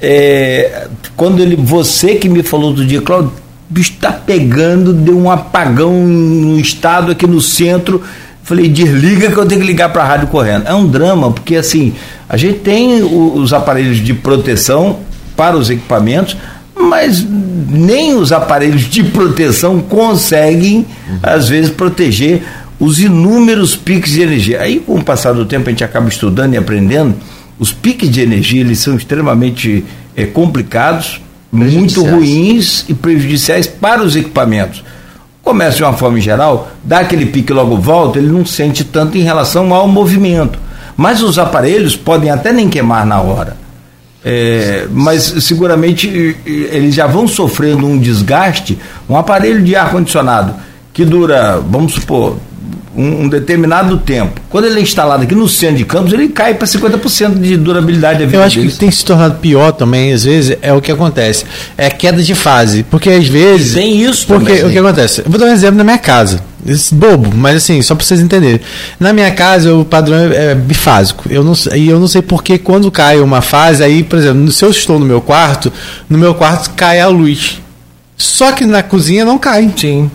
É, quando ele, você que me falou do dia, Cláudio, está pegando, deu um apagão no estado aqui no centro. Falei, desliga que eu tenho que ligar para a rádio correndo. É um drama, porque assim, a gente tem os aparelhos de proteção para os equipamentos, mas nem os aparelhos de proteção conseguem, uhum. às vezes, proteger os inúmeros piques de energia. Aí, com o passar do tempo, a gente acaba estudando e aprendendo. Os piques de energia eles são extremamente é, complicados, muito ruins e prejudiciais para os equipamentos. O comércio, de uma forma geral, dá aquele pique e logo volta, ele não sente tanto em relação ao movimento. Mas os aparelhos podem até nem queimar na hora. É, mas seguramente eles já vão sofrendo um desgaste. Um aparelho de ar-condicionado que dura, vamos supor, um, um, determinado tempo. Quando ele é instalado aqui no centro de Campos, ele cai para 50% de durabilidade da vida. Eu acho deles. que tem se tornado pior também, às vezes, é o que acontece. É queda de fase. Porque às vezes. Tem isso Porque também, o que acontece? Eu vou dar um exemplo na minha casa. Esse bobo, mas assim, só para vocês entenderem. Na minha casa, o padrão é, é bifásico. Eu não, e eu não sei porque quando cai uma fase, aí, por exemplo, se eu estou no meu quarto, no meu quarto cai a luz. Só que na cozinha não cai. Sim.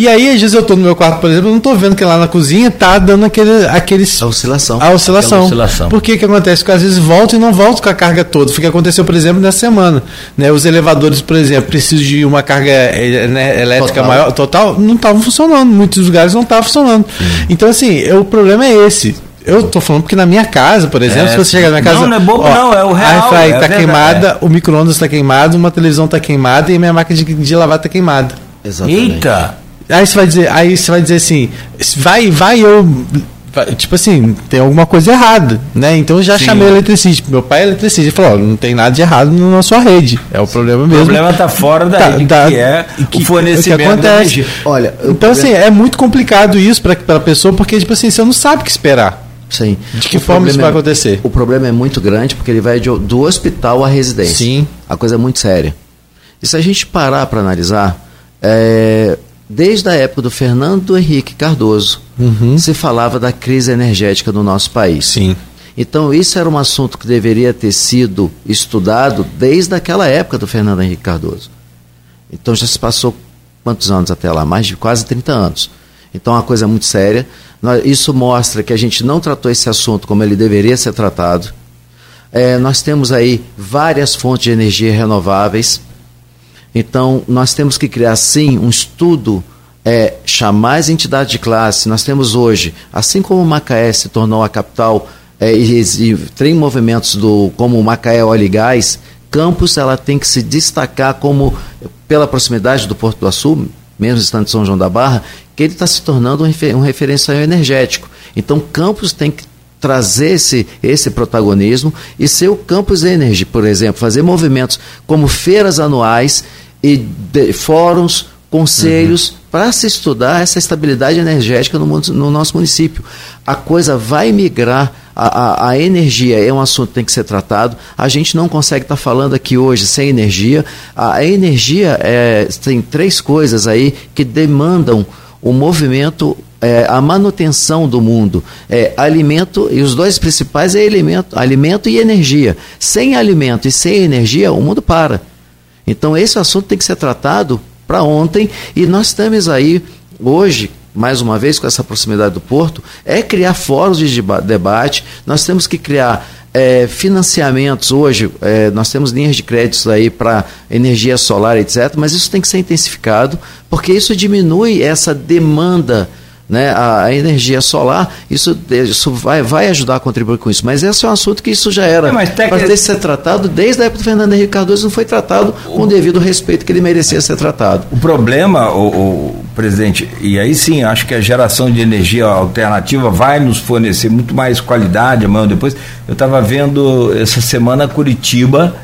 E aí, às vezes eu tô no meu quarto, por exemplo, eu não tô vendo que lá na cozinha tá dando aquele, aqueles... A oscilação. A oscilação. Oscilação. Por que que acontece? Porque às vezes volta e não volta com a carga toda. Foi o que aconteceu, por exemplo, nessa semana. Né? Os elevadores, por exemplo, precisam de uma carga eh, né, elétrica Total. maior, total, não estavam funcionando. Muitos lugares não estavam funcionando. Então, assim, o problema é esse. Eu tô falando porque na minha casa, por exemplo, É, se você chegar na minha casa. não, não é bobo não, é o real, A airfryer é tá verdade, queimada, o micro-ondas tá queimado, uma televisão tá queimada e a minha máquina de, de lavar tá queimada. Exatamente. Eita! Aí você vai dizer, aí você vai dizer assim, vai, vai eu vai- tipo assim, tem alguma coisa errada, né? Então eu já Sim. chamei o eletricista. Meu pai é eletricista, ele falou, ó, não tem nada de errado na sua rede. É o problema O mesmo. problema está fora da Tá, rede, da- que é que- o fornecimento o que acontece. Olha, o Então, assim, problema- é muito complicado isso para a pessoa, porque, tipo assim, você não sabe o que esperar. Sim. De que O forma isso vai é- acontecer? O problema é muito grande porque ele vai de- do hospital à residência. Sim. A coisa é muito séria. E se a gente parar para analisar, é, desde a época do Fernando Henrique Cardoso, se falava da crise energética no nosso país. Sim. Então, isso era um assunto que deveria ter sido estudado desde aquela época do Fernando Henrique Cardoso. Então, já se passou quantos anos até lá? Mais de quase 30 anos. Então, é uma coisa muito séria. Isso mostra que a gente não tratou esse assunto como ele deveria ser tratado. É, nós temos aí várias fontes de energia renováveis. Então, nós temos que criar, sim, um estudo, é, chamar as entidades de classe. Nós temos hoje, assim como Macaé se tornou a capital é, e, e tem movimentos do, como Macaé Óleo e Gás, Campos ela tem que se destacar como, pela proximidade do Porto do Açu, mesmo estando em São João da Barra, que ele está se tornando um, um referencial energético. Então, Campos tem que trazer esse, esse protagonismo e ser o Campus Energy, por exemplo, fazer movimentos como feiras anuais e de- fóruns, conselhos, para se estudar essa estabilidade energética no, no nosso município. A coisa vai migrar, a, a- a energia é um assunto que tem que ser tratado. A gente não consegue estar falando aqui hoje sem energia. A, a energia é, tem três coisas aí que demandam o movimento, é, a manutenção do mundo. É, alimento, e os dois principais é alimento, alimento e energia. Sem alimento e sem energia, o mundo para. Então, esse assunto tem que ser tratado para ontem, e nós temos aí, hoje, mais uma vez, com essa proximidade do porto, é criar fóruns de deba- debate, nós temos que criar é, financiamentos hoje, é, nós temos linhas de créditos aí para energia solar, etc., mas isso tem que ser intensificado, porque isso diminui essa demanda né, a, energia solar, isso, isso vai, vai ajudar a contribuir com isso. Mas esse é um assunto que isso já era É, mas tec- para ter ser tratado desde a época do Fernando Henrique Cardoso, não foi tratado com o devido respeito que ele merecia ser tratado. O problema, o, o presidente, e aí sim, acho que a geração de energia alternativa vai nos fornecer muito mais qualidade amanhã ou depois. Eu estava vendo essa semana Curitiba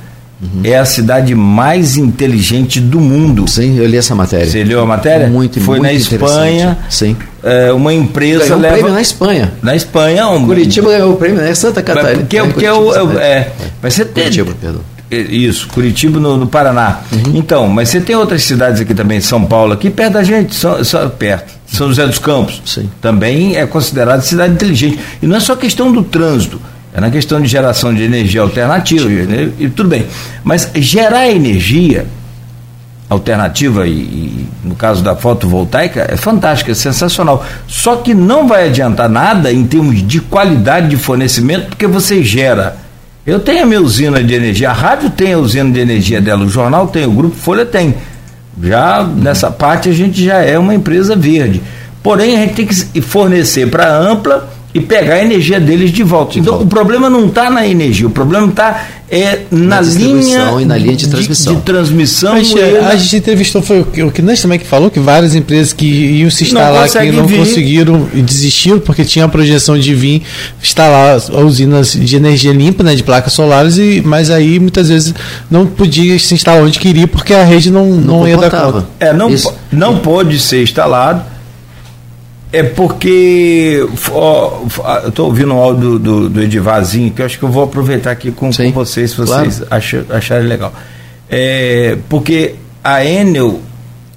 é a cidade mais inteligente do mundo. Sim, eu li essa matéria. Você leu a matéria? Muito, Foi muito na Espanha. Sim. É, uma empresa Ganhou um leva prêmio na Espanha. na Espanha um Curitiba ganhou o prêmio, né? Santa Catarina. porque, É, porque é o, é Santa- é, mas você tem Curitiba, perdão. É, Isso, Curitiba no, no Paraná. Então, mas você tem outras cidades aqui também, São Paulo, aqui perto da gente, são, são perto. São José dos Campos. Sim. Também é considerada cidade inteligente. E não é só questão do trânsito, é na questão de geração de energia alternativa, né? e tudo bem. Mas gerar energia alternativa, e, e no caso da fotovoltaica, é fantástica, é sensacional. Só que não vai adiantar nada em termos de qualidade de fornecimento, porque você gera. Eu tenho a minha usina de energia, a rádio tem a usina de energia dela, o jornal tem, o Grupo Folha tem. Já nessa parte a gente já é uma empresa verde. Porém, a gente tem que fornecer para a Ampla e pegar a energia deles de volta. então, o problema não está na energia, o problema está é, na, Na linha e na linha de transmissão. de transmissão Mas, e eh, na- a gente entrevistou, foi o que o Kinas também que falou que várias empresas que iam se Não instalar aqui não vir. conseguiram e desistiram porque tinha a projeção de vir instalar as usinas de energia limpa, né, de placas solares, e, mas aí muitas vezes não podia se instalar onde queria porque a rede não, não, ia dar conta. É, não, Isso. não pode ser instalado. É porque. ó, eu estou ouvindo o áudio do, do Edivarzinho, que eu acho que eu vou aproveitar aqui com, Sim, com vocês, se claro. vocês acham- acharem legal. É, porque a Enel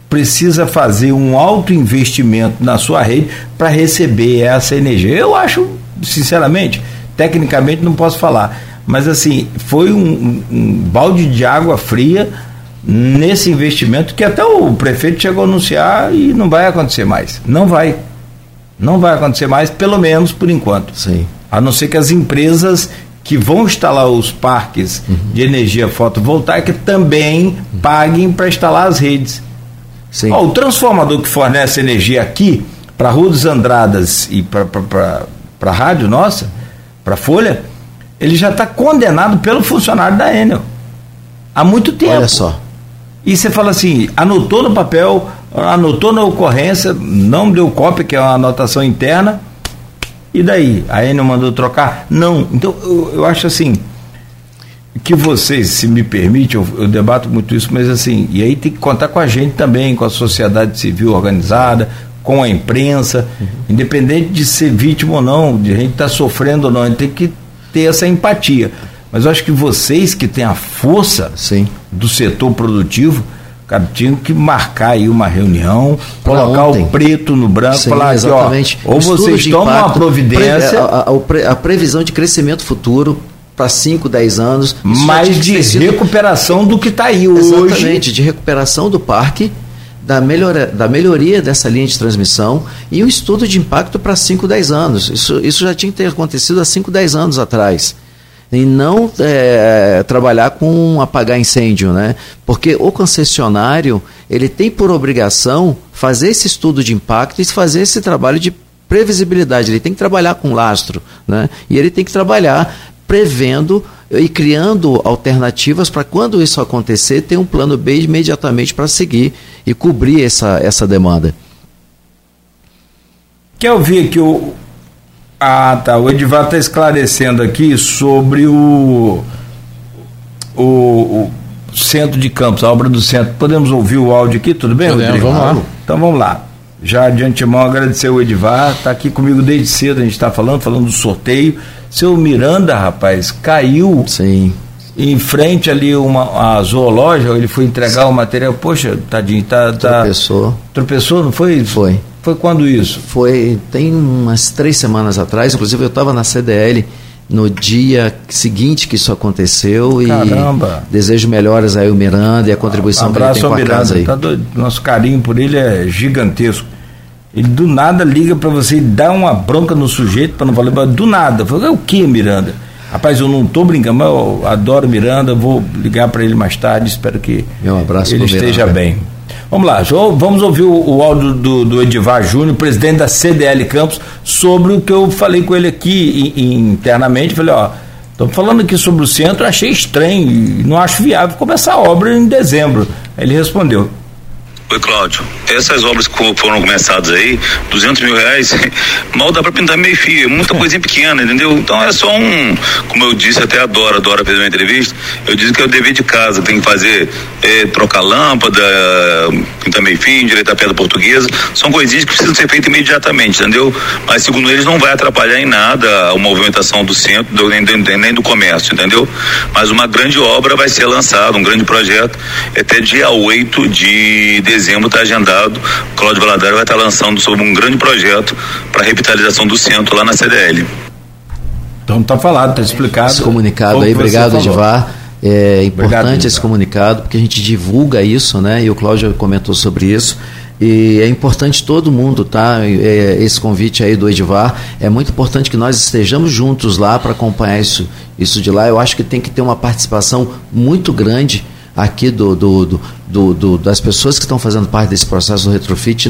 precisa fazer um alto investimento na sua rede para receber essa energia. Eu acho, sinceramente, tecnicamente não posso falar, mas assim, foi um- um balde de água fria nesse investimento que até o prefeito chegou a anunciar e não vai acontecer mais. Não vai. Não vai acontecer mais, pelo menos por enquanto. Sim. A não ser que as empresas que vão instalar os parques uhum. de energia fotovoltaica também paguem para instalar as redes. Sim. Ó, o transformador que fornece energia aqui para a Rua dos Andradas e para a rádio nossa, para a Folha, ele já está condenado pelo funcionário da Enel. Há muito tempo. Olha só. E você fala assim, anotou no papel, anotou na ocorrência, não deu cópia, que é uma anotação interna, e daí? A Enel mandou trocar? Não. Então, eu, eu acho assim, que vocês, se me permite, eu, eu, debato muito isso, mas assim, e aí tem que contar com a gente também, com a sociedade civil organizada, com a imprensa, uhum. independente de ser vítima ou não, de a gente estar tá sofrendo ou não, a gente tem que ter essa empatia. Mas eu acho que vocês que têm a força Sim. do setor produtivo, cara, tinham que marcar aí uma reunião, pra colocar ontem. o preto no branco, Sim, falar exatamente. Aqui, ó, ou vocês tomam uma providência. Pre, a, a, a, previsão de crescimento futuro para 5, 10 anos. Mais de sido... recuperação do que está aí hoje. Exatamente, de recuperação do parque, da, melhora, da melhoria dessa linha de transmissão e um estudo de impacto para 5, 10 anos. Isso, isso já tinha que ter acontecido há 5, 10 anos atrás e não é, trabalhar com apagar incêndio, né? Porque o concessionário ele tem por obrigação fazer esse estudo de impacto e fazer esse trabalho de previsibilidade. Ele tem que trabalhar com lastro, né? E ele tem que trabalhar prevendo e criando alternativas para quando isso acontecer ter um plano B imediatamente para seguir e cobrir essa, essa demanda. Quer ouvir aqui o, ah, tá. O Edivar está esclarecendo aqui sobre o, o, o, centro de campos, a obra do centro. Podemos ouvir o áudio aqui, tudo bem, Podemos, Rodrigo? Vamos lá. Então vamos lá. Já de antemão agradecer o Edivar, está aqui comigo desde cedo, a gente está falando, falando do sorteio. Seu Miranda, rapaz, caiu. Sim. Em frente ali uma a zoológica, ele foi entregar o material. Poxa, tadinho, tá, tá. Tropeçou. Tropeçou, não foi? Foi. Foi quando isso? Foi, tem umas três semanas atrás, inclusive eu estava na CDL no dia seguinte que isso aconteceu Caramba. e desejo melhoras aí o Miranda e a contribuição um que ele tem com a Miranda, casa aí. Tá doido. Nosso carinho por ele é gigantesco. Ele do nada liga para você e dá uma bronca no sujeito para não falar do nada. Fala, é o que Miranda? Rapaz, eu não tô brincando, mas eu adoro Miranda, vou ligar para ele mais tarde, espero que Meu abraço ele esteja Miranda. bem. Vamos lá, vamos ouvir o, o áudio do, do, Edivar Júnior, presidente da CDL Campos, sobre o que eu falei com ele aqui internamente. Falei, ó, estamos falando aqui sobre o centro, achei estranho, não acho viável começar a obra em dezembro. Aí ele respondeu. Oi, Cláudio. Essas obras que foram começadas aí, 200 mil reais, mal dá para pintar meio fio, é muita coisinha pequena, entendeu? Então é só um, como eu disse até a Dora, a Dora fez uma entrevista, eu disse que é o dever de casa, tem que fazer, é, trocar lâmpada, pintar meio fio, endireitar a pedra portuguesa, são coisinhas que precisam ser feitas imediatamente, entendeu? Mas segundo eles não vai atrapalhar em nada a movimentação do centro, do, nem, nem do comércio, entendeu? Mas uma grande obra vai ser lançada, um grande projeto, até dia 8 de dezembro dezembro está agendado. O Cláudio Valadares vai estar tá lançando sobre um grande projeto para revitalização do centro lá na CDL. Então está falado, está explicado. Esse comunicado aí, obrigado, Edivar. É importante obrigado, esse comunicado porque a gente divulga isso, né? E o Cláudio comentou sobre isso. E é importante todo mundo, tá? É, esse convite aí do Edivar. É muito importante que nós estejamos juntos lá para acompanhar isso, isso de lá. Eu acho que tem que ter uma participação muito grande aqui do, do, do, do, das pessoas que estão fazendo parte desse processo do retrofit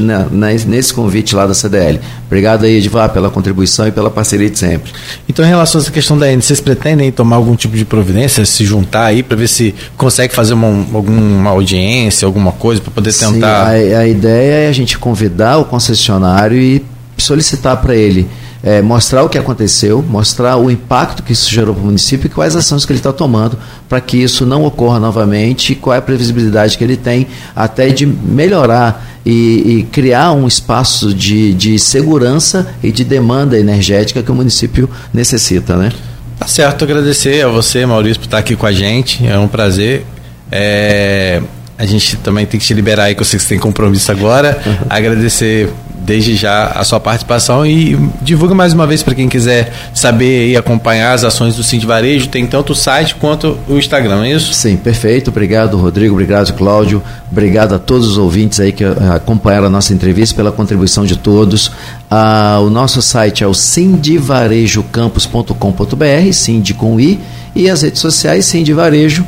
nesse convite lá da CDL. Obrigado aí, Edvar, pela contribuição e pela parceria de sempre. Então, em relação a essa questão da END, vocês pretendem tomar algum tipo de providência, se juntar aí para ver se consegue fazer uma, alguma audiência, alguma coisa para poder tentar. Sim, a, a ideia é a gente convidar o concessionário e solicitar para ele é, mostrar o que aconteceu, mostrar o impacto que isso gerou para o município e quais ações que ele está tomando para que isso não ocorra novamente e qual é a previsibilidade que ele tem até de melhorar e, e criar um espaço de, de segurança e de demanda energética que o município necessita, né? Tá certo, agradecer a você, Maurício, por estar aqui com a gente. É um prazer. É, a gente também tem que te liberar aí, que eu sei que você tem compromisso agora. Agradecer desde já a sua participação e divulga mais uma vez para quem quiser saber e acompanhar as ações do Cindy Varejo, tem tanto o site quanto o Instagram, não é isso? Sim, perfeito. Obrigado, Rodrigo. Obrigado, Cláudio. Obrigado a todos os ouvintes aí que acompanharam a nossa entrevista, pela contribuição de todos. Ah, o nosso site é o cindivarejocampus.com.br, Cindy com I, e as redes sociais Cindy Varejo,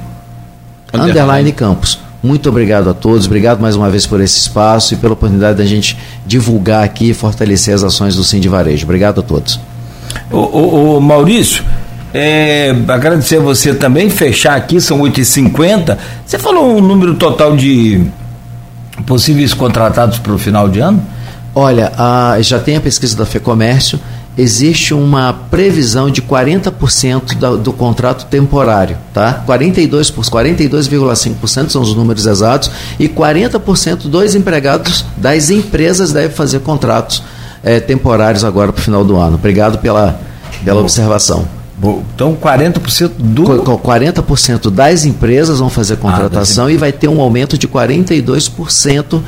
underline, underline Campus. Muito obrigado a todos, obrigado mais uma vez por esse espaço e pela oportunidade da gente divulgar aqui e fortalecer as ações do Sim de Varejo. Obrigado a todos. O, o, o Maurício, é, agradecer a você também, fechar aqui, são 8h50. Você falou um número total de possíveis contratados para o final de ano? Olha, a, já tem a pesquisa da FEComércio, existe uma previsão de 40% do, do contrato temporário, tá? 42 por 42,5% são os números exatos e 40% dos empregados das empresas devem fazer contratos é, temporários agora para o final do ano. Obrigado pela, pela observação. Então 40% do 40% das empresas vão fazer ah, contratação ah, e vai ter um aumento de 42%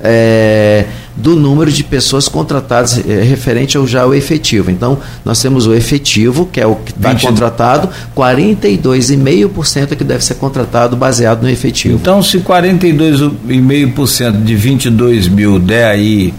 é, do número de pessoas contratadas é, referente ao já o efetivo. Então, nós temos o efetivo, que é o que está contratado, 42,5% é que deve ser contratado baseado no efetivo. Então, se 42,5% de 22 mil der aí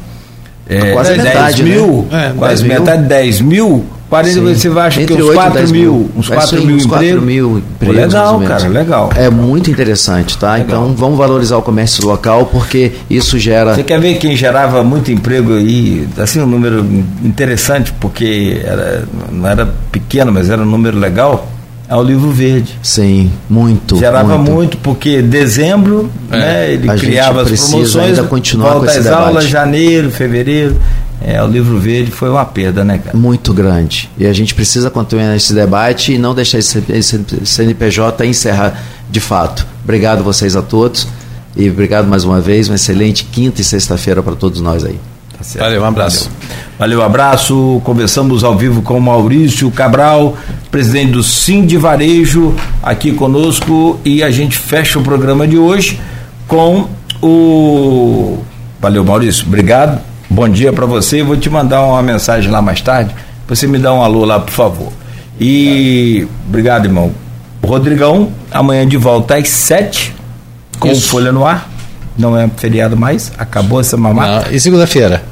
é, quase 10 metade, mil, né? quase 10 metade, 10 mil 40, você vai achar que uns 4 mil, mil, uns 4 mil, uns 4 mil empregos. Legal, cara, legal. É muito interessante, tá? Legal. Então vamos valorizar o comércio local porque isso gera. Você quer ver quem gerava muito emprego aí? Assim, um número interessante, porque era, não era pequeno, mas era um número legal. É o livro verde. Sim, muito. Gerava muito, muito porque dezembro, é. né, ele A criava as promoções, ainda continuar volta com esse às debate. aulas, janeiro, fevereiro. É, o livro verde foi uma perda, né, cara? Muito grande. E a gente precisa continuar esse debate e não deixar esse, esse CNPJ encerrar de fato. Obrigado vocês a todos e obrigado mais uma vez. Uma excelente quinta e sexta-feira para todos nós aí. Tá Valeu, um abraço. Valeu. Valeu, abraço. Conversamos ao vivo com Maurício Cabral, presidente do Sim de Varejo, aqui conosco e a gente fecha o programa de hoje com o. Valeu, Maurício. Obrigado bom dia para você. Vou te mandar uma mensagem lá mais tarde. Você me dá um alô lá, por favor. E obrigado, irmão. Rodrigão, amanhã de volta às sete com Isso. Folha no Ar. Não é feriado mais, acabou essa mamata. Não, e segunda-feira?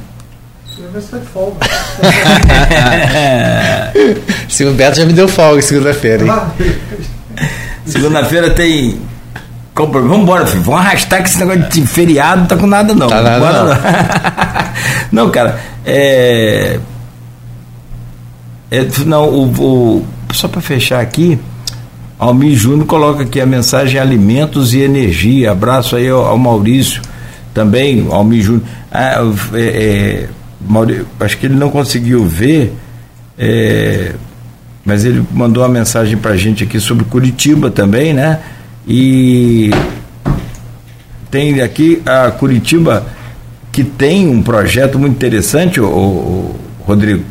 Folga. Segundo Beto já me deu folga segunda-feira. Segunda-feira tem Vamos embora, filho. Vamos arrastar que esse negócio de feriado não tá com nada, não. Tá nada, não. não. não, cara, é. é não, o, o só para fechar aqui, Almir Júnior coloca aqui a mensagem alimentos e energia. Abraço aí ao, ao Maurício também, Almir Júnior. Ah, é, é, Maurício, acho que ele não conseguiu ver, é, mas ele mandou uma mensagem para a gente aqui sobre Curitiba também, né? E tem aqui a Curitiba que tem um projeto muito interessante, o, o Rodrigo,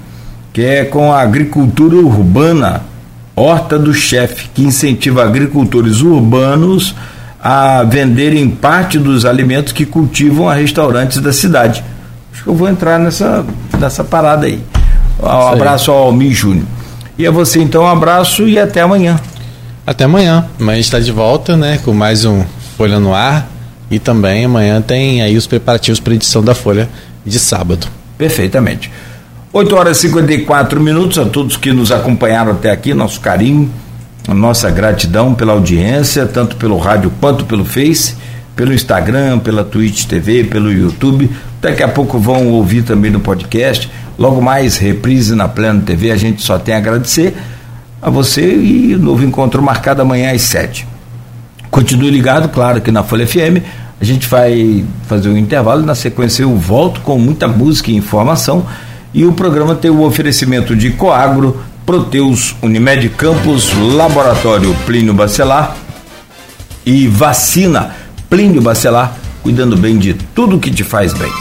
que é com a agricultura urbana, Horta do Chefe, que incentiva agricultores urbanos a venderem parte dos alimentos que cultivam a restaurantes da cidade. Acho que eu vou entrar nessa, nessa parada aí. Um abraço ao Almir Júnior. E a você então, um abraço e até amanhã. Até amanhã. Amanhã a gente está de volta, né? Com mais um Folha no Ar. E também amanhã tem aí os preparativos para a edição da Folha de sábado. Perfeitamente. 8 horas e 54 minutos a todos que nos acompanharam até aqui, nosso carinho, nossa gratidão pela audiência, tanto pelo rádio quanto pelo Face, pelo Instagram, pela Twitch TV, pelo YouTube. Daqui a pouco vão ouvir também no podcast. Logo mais, reprise na Pleno TV, a gente só tem a agradecer a você e novo encontro marcado amanhã às 7. Continue ligado, claro, que na Folha FM. A gente vai fazer um intervalo na sequência eu volto com muita música e informação. E o programa tem o oferecimento de Coagro, Proteus, Unimed Campos, Laboratório Plínio Bacelar e Vacina Plínio Bacelar, cuidando bem de tudo que te faz bem.